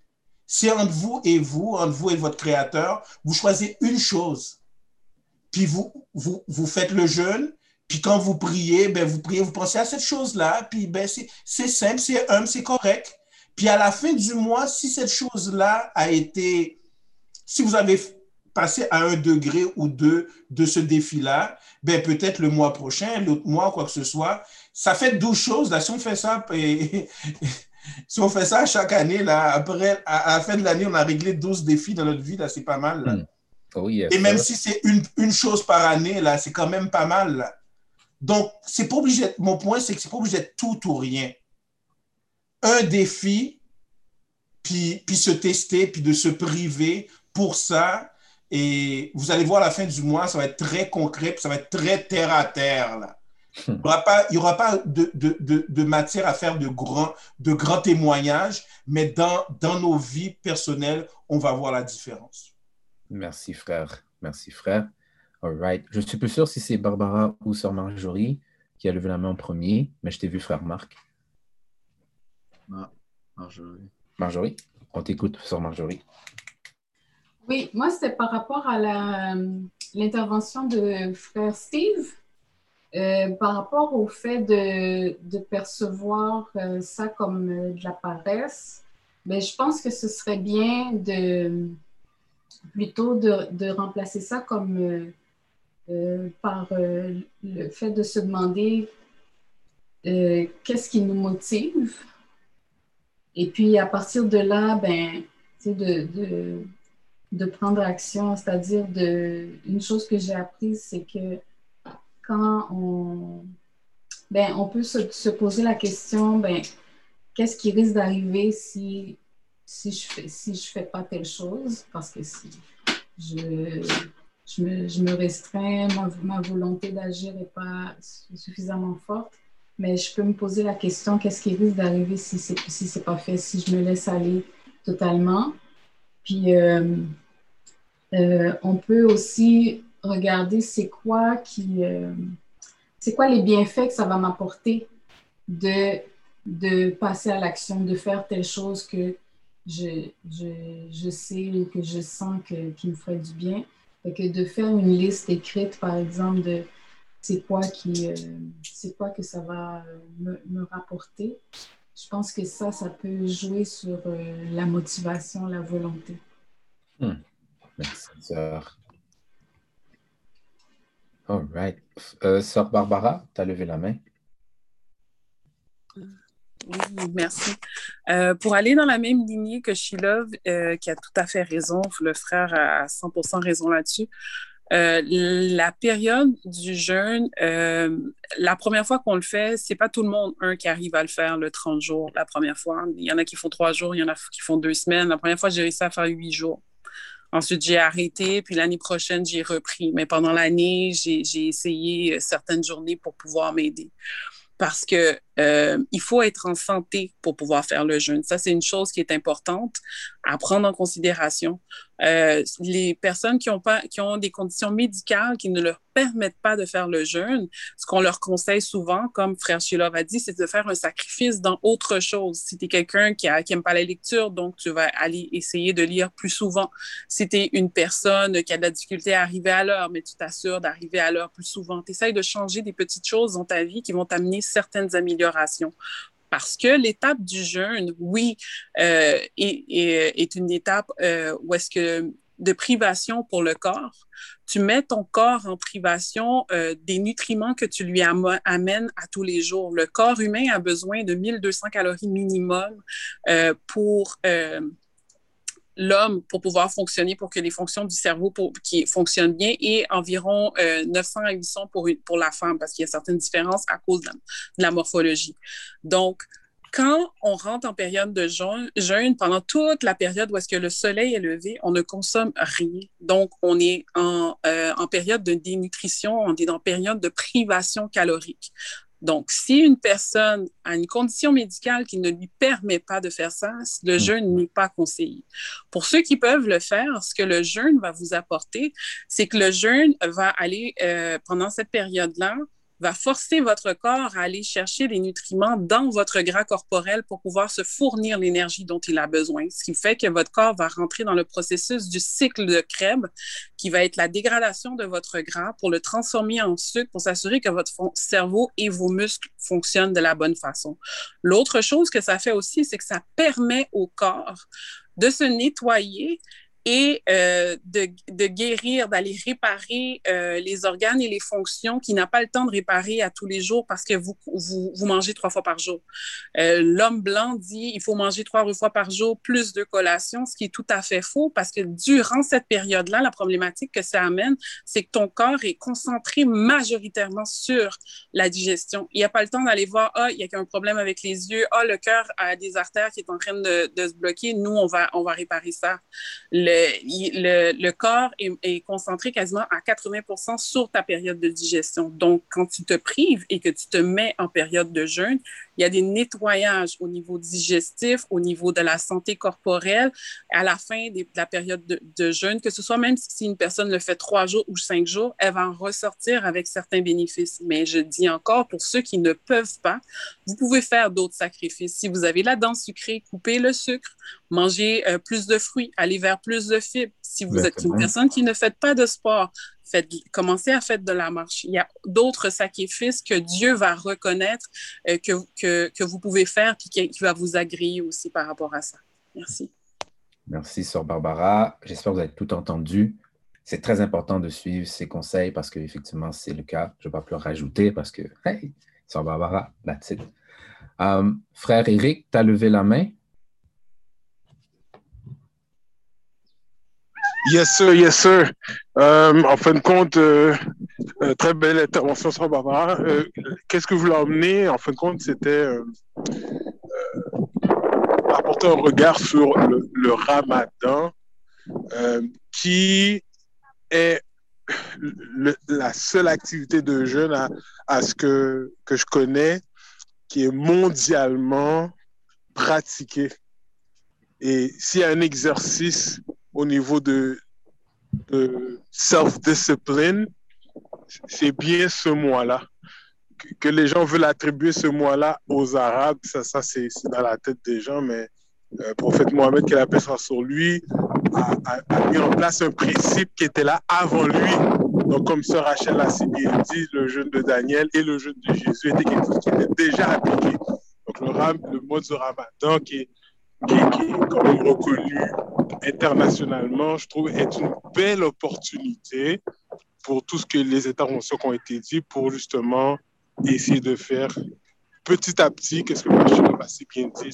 c'est entre vous et vous, entre vous et votre créateur, vous choisissez une chose. Puis vous, vous, vous faites le jeûne, puis quand vous priez, ben vous priez, vous pensez à cette chose-là, puis ben c'est simple, c'est humble, c'est correct. Puis à la fin du mois, si cette chose-là a été, si vous avez passé à un degré ou deux de ce défi-là, ben peut-être le mois prochain, l'autre mois, quoi que ce soit, ça fait 12 choses. Là, si on fait ça, et, si on fait ça chaque année, là, après, à, la fin de l'année, on a réglé 12 défis dans notre vie, là, c'est pas mal. Hmm. Oh, et même si c'est une, une, chose par année, là, c'est quand même pas mal. Là. Donc, c'est pas obligé, mon point, c'est que c'est pas obligé d'être tout ou rien un défi, puis, puis se tester, puis de se priver pour ça. Et vous allez voir à la fin du mois, ça va être très concret, puis ça va être très terre à terre. Là. Il n'y aura pas, il y aura pas de, de, de, de, matière à faire de grands, de grands témoignages, mais dans, dans nos vies personnelles, on va voir la différence. Merci, frère. Merci, frère. All right. Je suis plus sûr si c'est Barbara ou Sœur Marjorie qui a levé la main en premier, mais je t'ai vu, frère Marc. Ah, Marjorie. Marjorie, on t'écoute sur Marjorie. Oui, moi, c'était par rapport à l'intervention de frère Steve, euh, par rapport au fait de, percevoir euh, ça comme euh, de la paresse. Mais je pense que ce serait bien de plutôt de, de remplacer ça comme par le fait de se demander qu'est-ce qui nous motive et puis, à partir de là, ben, de, de, de, prendre action, c'est-à-dire de, une chose que j'ai apprise, c'est que quand on, ben, on peut se, se poser la question, ben, qu'est-ce qui risque d'arriver si, si je fais, si fais pas telle chose? Parce que si je, je, me, je me restreins, ma, ma volonté d'agir n'est pas suffisamment forte mais je peux me poser la question qu'est-ce qui risque d'arriver si c'est si c'est pas fait, si je me laisse aller totalement? Puis euh, euh, on peut aussi regarder c'est quoi qui euh, c'est quoi les bienfaits que ça va m'apporter de de passer à l'action, de faire telle chose que je, je, je sais ou que je sens que, qui me ferait du bien. et que de faire une liste écrite, par exemple, de c'est quoi qui, euh, c'est quoi que ça va me, rapporter. Je pense que ça, ça peut jouer sur euh, la motivation, la volonté. Hmm. Merci, sœur. All right. sœur Barbara, tu as levé la main. Oui, merci. pour aller dans la même lignée que Shilov, qui a tout à fait raison, le frère a 100% raison là-dessus. Euh, la période du jeûne, euh, la première fois qu'on le fait, c'est pas tout le monde, un, qui arrive à le faire le 30 jours la première fois. Il y en a qui font trois jours, il y en a qui font deux semaines. La première fois, j'ai réussi à faire huit jours. Ensuite, j'ai arrêté, puis l'année prochaine, j'ai repris. Mais pendant l'année, j'ai essayé certaines journées pour pouvoir m'aider parce que euh, il faut être en santé pour pouvoir faire le jeûne. Ça, c'est une chose qui est importante à prendre en considération. Euh, les personnes qui ont pas, qui ont des conditions médicales qui ne leur permettent pas de faire le jeûne, ce qu'on leur conseille souvent, comme Frère Shilov a dit, c'est de faire un sacrifice dans autre chose. Si tu es quelqu'un qui, a, qui aime pas la lecture, donc tu vas aller essayer de lire plus souvent. Si tu es une personne qui a de la difficulté à arriver à l'heure, mais tu t'assures d'arriver à l'heure plus souvent. Tu essayes de changer des petites choses dans ta vie qui vont t'amener certaines améliorations parce que l'étape du jeûne, oui, euh, est, une étape euh, où est-ce que de privation pour le corps. Tu mets ton corps en privation euh, des nutriments que tu lui amènes à tous les jours. Le corps humain a besoin de 1200 calories minimum pour l'homme pour pouvoir fonctionner, pour que les fonctions du cerveau qui fonctionnent bien, et environ 900 à 800 pour, pour la femme, parce qu'il y a certaines différences à cause de la, morphologie. Donc, quand on rentre en période de jeûne, pendant toute la période où est-ce que le soleil est levé, on ne consomme rien. Donc, on est en, euh, en période de dénutrition, on est en période de privation calorique. Donc, si une personne a une condition médicale qui ne lui permet pas de faire ça, le mm. jeûne n'est pas conseillé. Pour ceux qui peuvent le faire, ce que le jeûne va vous apporter, c'est que le jeûne va aller, euh, pendant cette période-là, va forcer votre corps à aller chercher les nutriments dans votre gras corporel pour pouvoir se fournir l'énergie dont il a besoin. Ce qui fait que votre corps va rentrer dans le processus du cycle de Krebs, qui va être la dégradation de votre gras pour le transformer en sucre, pour s'assurer que votre cerveau et vos muscles fonctionnent de la bonne façon. L'autre chose que ça fait aussi, c'est que ça permet au corps de se nettoyer et euh, de, de, guérir, d'aller réparer euh, les organes et les fonctions qu'il n'a pas le temps de réparer à tous les jours parce que vous, vous, mangez trois fois par jour. Euh, L'homme blanc dit il faut manger trois fois par jour plus de collations, ce qui est tout à fait faux parce que durant cette période-là, la problématique que ça amène, c'est que ton corps est concentré majoritairement sur la digestion. Il n'y a pas le temps d'aller voir, ah, il y a un problème avec les yeux, ah, le cœur a des artères qui est en train de, se bloquer, nous, on va, on va réparer ça. Le, corps est, concentré quasiment à 80% sur ta période de digestion. Donc, quand tu te prives et que tu te mets en période de jeûne, il y a des nettoyages au niveau digestif, au niveau de la santé corporelle à la fin de la période de, jeûne, que ce soit même si une personne le fait trois jours ou cinq jours, elle va en ressortir avec certains bénéfices. Mais je dis encore, pour ceux qui ne peuvent pas, vous pouvez faire d'autres sacrifices. Si vous avez la dent sucrée, coupez le sucre, mangez euh, plus de fruits, allez vers plus de fibres. Si vous êtes une personne qui ne fait pas de sport, commencez à faire de la marche. Il y a d'autres sacrifices que Dieu va reconnaître euh, que, que, vous pouvez faire et qui, qui, va vous agréer aussi par rapport à ça. Merci. Merci, Sœur Barbara. J'espère que vous avez tout entendu. C'est très important de suivre ces conseils parce qu'effectivement, c'est le cas. Je ne vais pas plus rajouter parce que, hey, Sœur Barbara, that's it. Euh, frère Eric, tu as levé la main? Yes, sir, yes, sir. Euh, en fin de compte, euh, euh, très belle intervention sur Barbara. Qu'est-ce que vous l'avez emmené? En fin de compte, c'était apporter un regard sur le, ramadan, qui est la seule activité de jeûne à, à, ce que, que je connais qui est mondialement pratiquée. Et s'il y a un exercice au niveau de, self-discipline, c'est bien ce mois-là. Que, les gens veulent attribuer ce mois-là aux Arabes, ça, ça c'est dans la tête des gens, mais euh, prophète Mohamed, qui la paix sur lui, a, mis en place un principe qui était là avant lui. Donc, comme Sœur Rachel l'a si bien dit, le jeûne de Daniel et le jeûne de Jésus étaient quelque chose qui était déjà appliqué. Donc, le, ram, le mode de Ramadan, qui est qui, est quand même reconnu internationalement, je trouve, est une belle opportunité pour tout ce que les interventions qui ont été dites pour justement essayer de faire petit à petit, qu'est-ce que Rachel a si bien dit,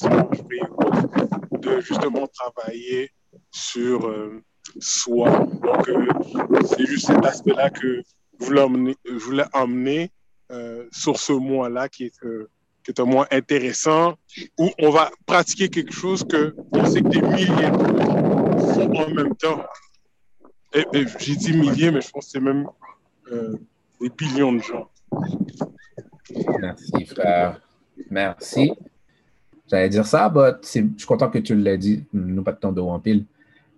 de justement travailler sur euh, soi. Donc, euh, c'est juste cet aspect-là que je voulais emmener, je voulais emmener euh, sur ce mois-là qui est qui est un mois intéressant, où on va pratiquer quelque chose que on sait que des milliers font en même temps. Et, j'ai dit milliers, mais je pense que c'est même euh, des billions de gens. Merci, frère. Merci. J'allais dire ça, mais je suis content que tu l'aies dit. Nous, pas de temps de en pile.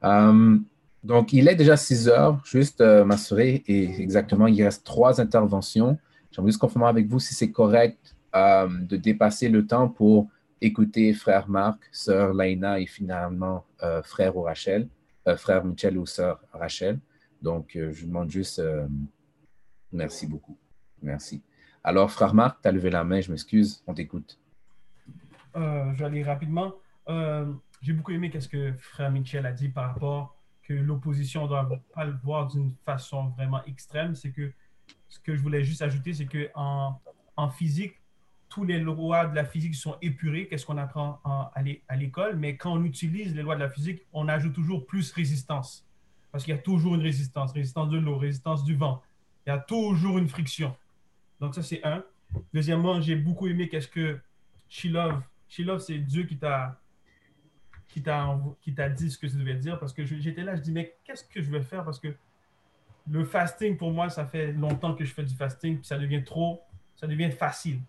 Euh, Donc, il est déjà 6 heures, juste euh, m'assurer, et exactement, il reste trois interventions. J'aimerais juste confirmer avec vous si c'est correct euh, de dépasser le temps pour écouter frère Marc, sœur Laina et finalement euh, frère Rachel, frère Michel ou sœur Rachel. Donc, je vous demande juste, merci beaucoup. Merci. Alors, frère Marc, tu as levé la main, je m'excuse, on t'écoute. je vais aller rapidement. J'ai beaucoup aimé ce que frère Michel a dit par rapport que l'opposition ne doit pas le voir d'une façon vraiment extrême. C'est que ce que je voulais juste ajouter, c'est qu'en en physique, tous les lois de la physique sont épurées, qu'est-ce qu'on apprend à l'école, mais quand on utilise les lois de la physique, on ajoute toujours plus résistance. Parce qu'il y a toujours une résistance, résistance de l'eau, résistance du vent. Il y a toujours une friction. Donc ça, c'est un. Deuxièmement, j'ai beaucoup aimé qu'est-ce que Shilov, Shilov, c'est Dieu qui t'a qui t'a dit ce que tu devais dire parce que j'étais là, je dis, mais qu'est-ce que je vais faire? Parce que le fasting, pour moi, ça fait longtemps que je fais du fasting, puis ça devient trop, ça devient facile.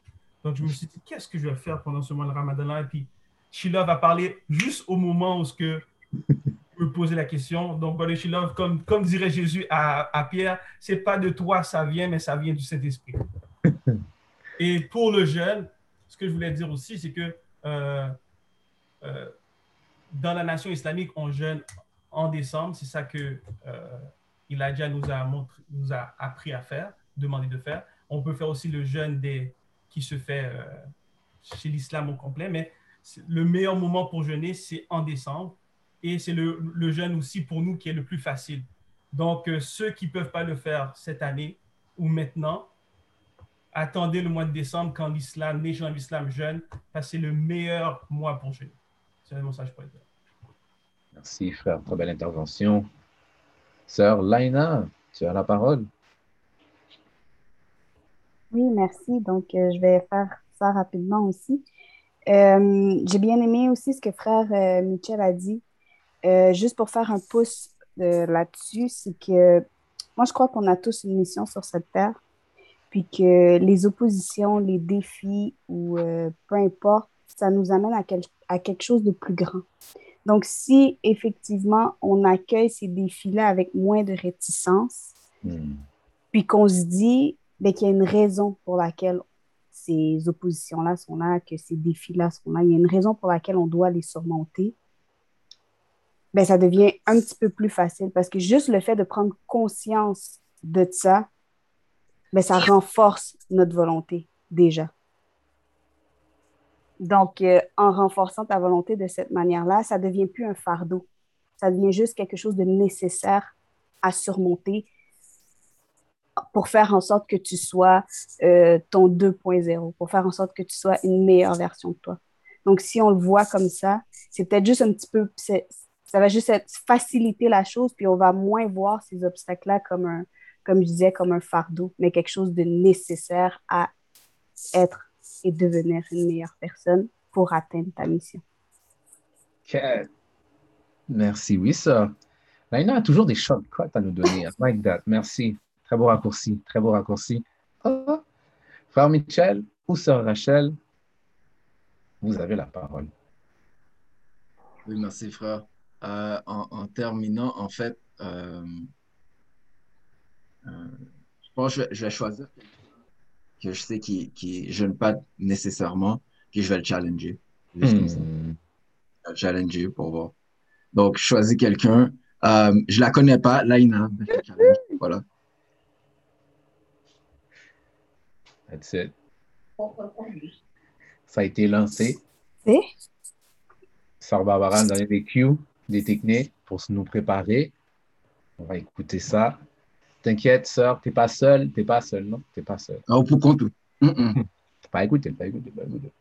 Donc, je me suis dit, qu'est-ce que je vais faire pendant ce mois de Ramadan-là? Et puis, Sheila va parler juste au moment où ce que je me poser la question. Donc, Brother Sheila, comme, comme dirait Jésus à, à Pierre, c'est pas de toi ça vient, mais ça vient du Saint-Esprit. Et pour le jeune, ce que je voulais dire aussi, c'est que euh, euh, dans la nation islamique, on jeûne en décembre. C'est ça que euh, Elijah nous a, montré, nous a appris à faire, demandé de faire. On peut faire aussi le jeûne des, qui se fait euh, chez l'islam au complet, mais le meilleur moment pour jeûner, c'est en décembre. Et c'est le, le, jeûne aussi pour nous qui est le plus facile. Donc, euh, ceux qui ne peuvent pas le faire cette année ou maintenant, attendez le mois de décembre quand l'islam, les gens de l'islam jeûnent, parce que c'est le meilleur mois pour jeûner. C'est un message pour dire. Merci, frère. Très belle intervention. Sœur Laina, tu as la parole. Merci. Donc, euh, je vais faire ça rapidement aussi. Euh, j'ai bien aimé aussi ce que frère euh, Michel a dit. juste pour faire un pouce là-dessus, c'est que moi, je crois qu'on a tous une mission sur cette terre, puis que les oppositions, les défis ou peu importe, ça nous amène à, à quelque chose de plus grand. Donc, si effectivement on accueille ces défis-là avec moins de réticence, hmm. puis qu'on se dit ben, qu'il y a une raison pour laquelle ces oppositions-là sont là, que ces défis-là sont là, il y a une raison pour laquelle on doit les surmonter, ben, ça devient un petit peu plus facile parce que juste le fait de prendre conscience de ça, ben, ça renforce notre volonté déjà. Donc, euh, en renforçant ta volonté de cette manière-là, ça devient plus un fardeau. Ça devient juste quelque chose de nécessaire à surmonter pour faire en sorte que tu sois euh, ton 2.0, pour faire en sorte que tu sois une meilleure version de toi. Donc, si on le voit comme ça, c'est peut-être juste un petit peu, ça va juste faciliter la chose, puis on va moins voir ces obstacles-là comme un, comme je disais, comme un fardeau, mais quelque chose de nécessaire à être et devenir une meilleure personne pour atteindre ta mission. Merci, oui, ça. Laina a toujours des shortcuts à nous donner. I like that. Merci. Très beau raccourci. Très beau raccourci. Oh. Frère Michel ou Sœur Rachel, vous avez la parole. Oui, merci, frère. Euh, en, terminant, en fait, euh, euh, je pense que je vais, choisir que je sais qu'il ne jeûne pas nécessairement, que je vais le challenger. Juste comme ça. Hmm. Je vais le challenger pour voir. Donc, je choisis quelqu'un. Euh, je la connais pas, Laina. voilà. That's it. Ça a été lancé. Et? Sœur Barbara nous donné des cues, des techniques pour nous préparer. On va écouter ça. T'inquiète, sœur, t'es pas seule, t'es pas seule, non? T'es pas seule. Oh, pour compte. Pas écouter, pas écouter, pas écouter.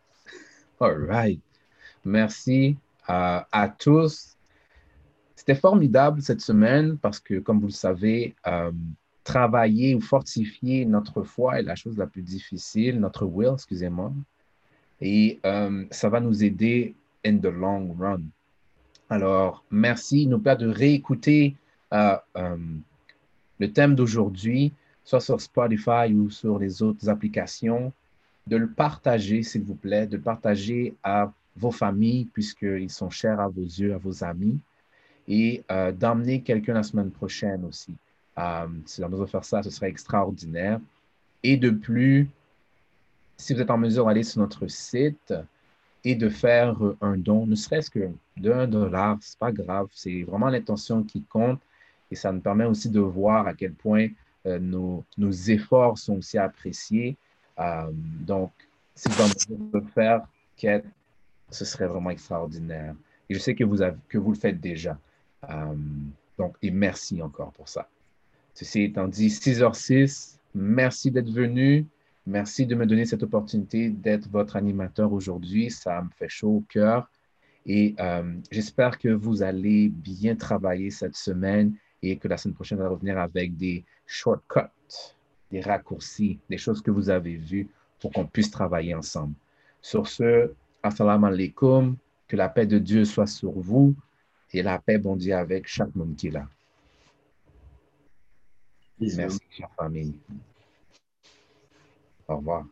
All right. Merci à, à tous. C'était formidable cette semaine parce que, comme vous le savez, euh, travailler ou fortifier notre foi est la chose la plus difficile, notre will, excusez-moi. Et euh, ça va nous aider in the long run. Alors, merci. Nous pas de réécouter euh, le thème d'aujourd'hui, soit sur Spotify ou sur les autres applications, de le partager, s'il vous plaît, de le partager à vos familles, puisqu'ils sont chers à vos yeux, à vos amis. et euh, d'emmener quelqu'un la semaine prochaine aussi. Euh, si on veut faire ça, ce serait extraordinaire. Et de plus, si vous êtes en mesure d'aller sur notre site et de faire un don, ne serait-ce que d'un dollar, c'est pas grave, c'est vraiment l'intention qui compte et ça nous permet aussi de voir à quel point euh, nos, efforts sont aussi appréciés. Euh, donc, si vous avez le faire, ce serait vraiment extraordinaire. Et je sais que vous, que vous le faites déjà. Donc, et merci encore pour ça. Ceci étant dit, 6h06, merci d'être venu. Merci de me donner cette opportunité d'être votre animateur aujourd'hui. Ça me fait chaud au cœur. Et euh, j'espère que vous allez bien travailler cette semaine et que la semaine prochaine, on va revenir avec des shortcuts, des raccourcis, des choses que vous avez vues pour qu'on puisse travailler ensemble. Sur ce, assalamu alaikum, que la paix de Dieu soit sur vous et la paix bondit avec chaque monde qui est là. Merci, chère famille. Au revoir.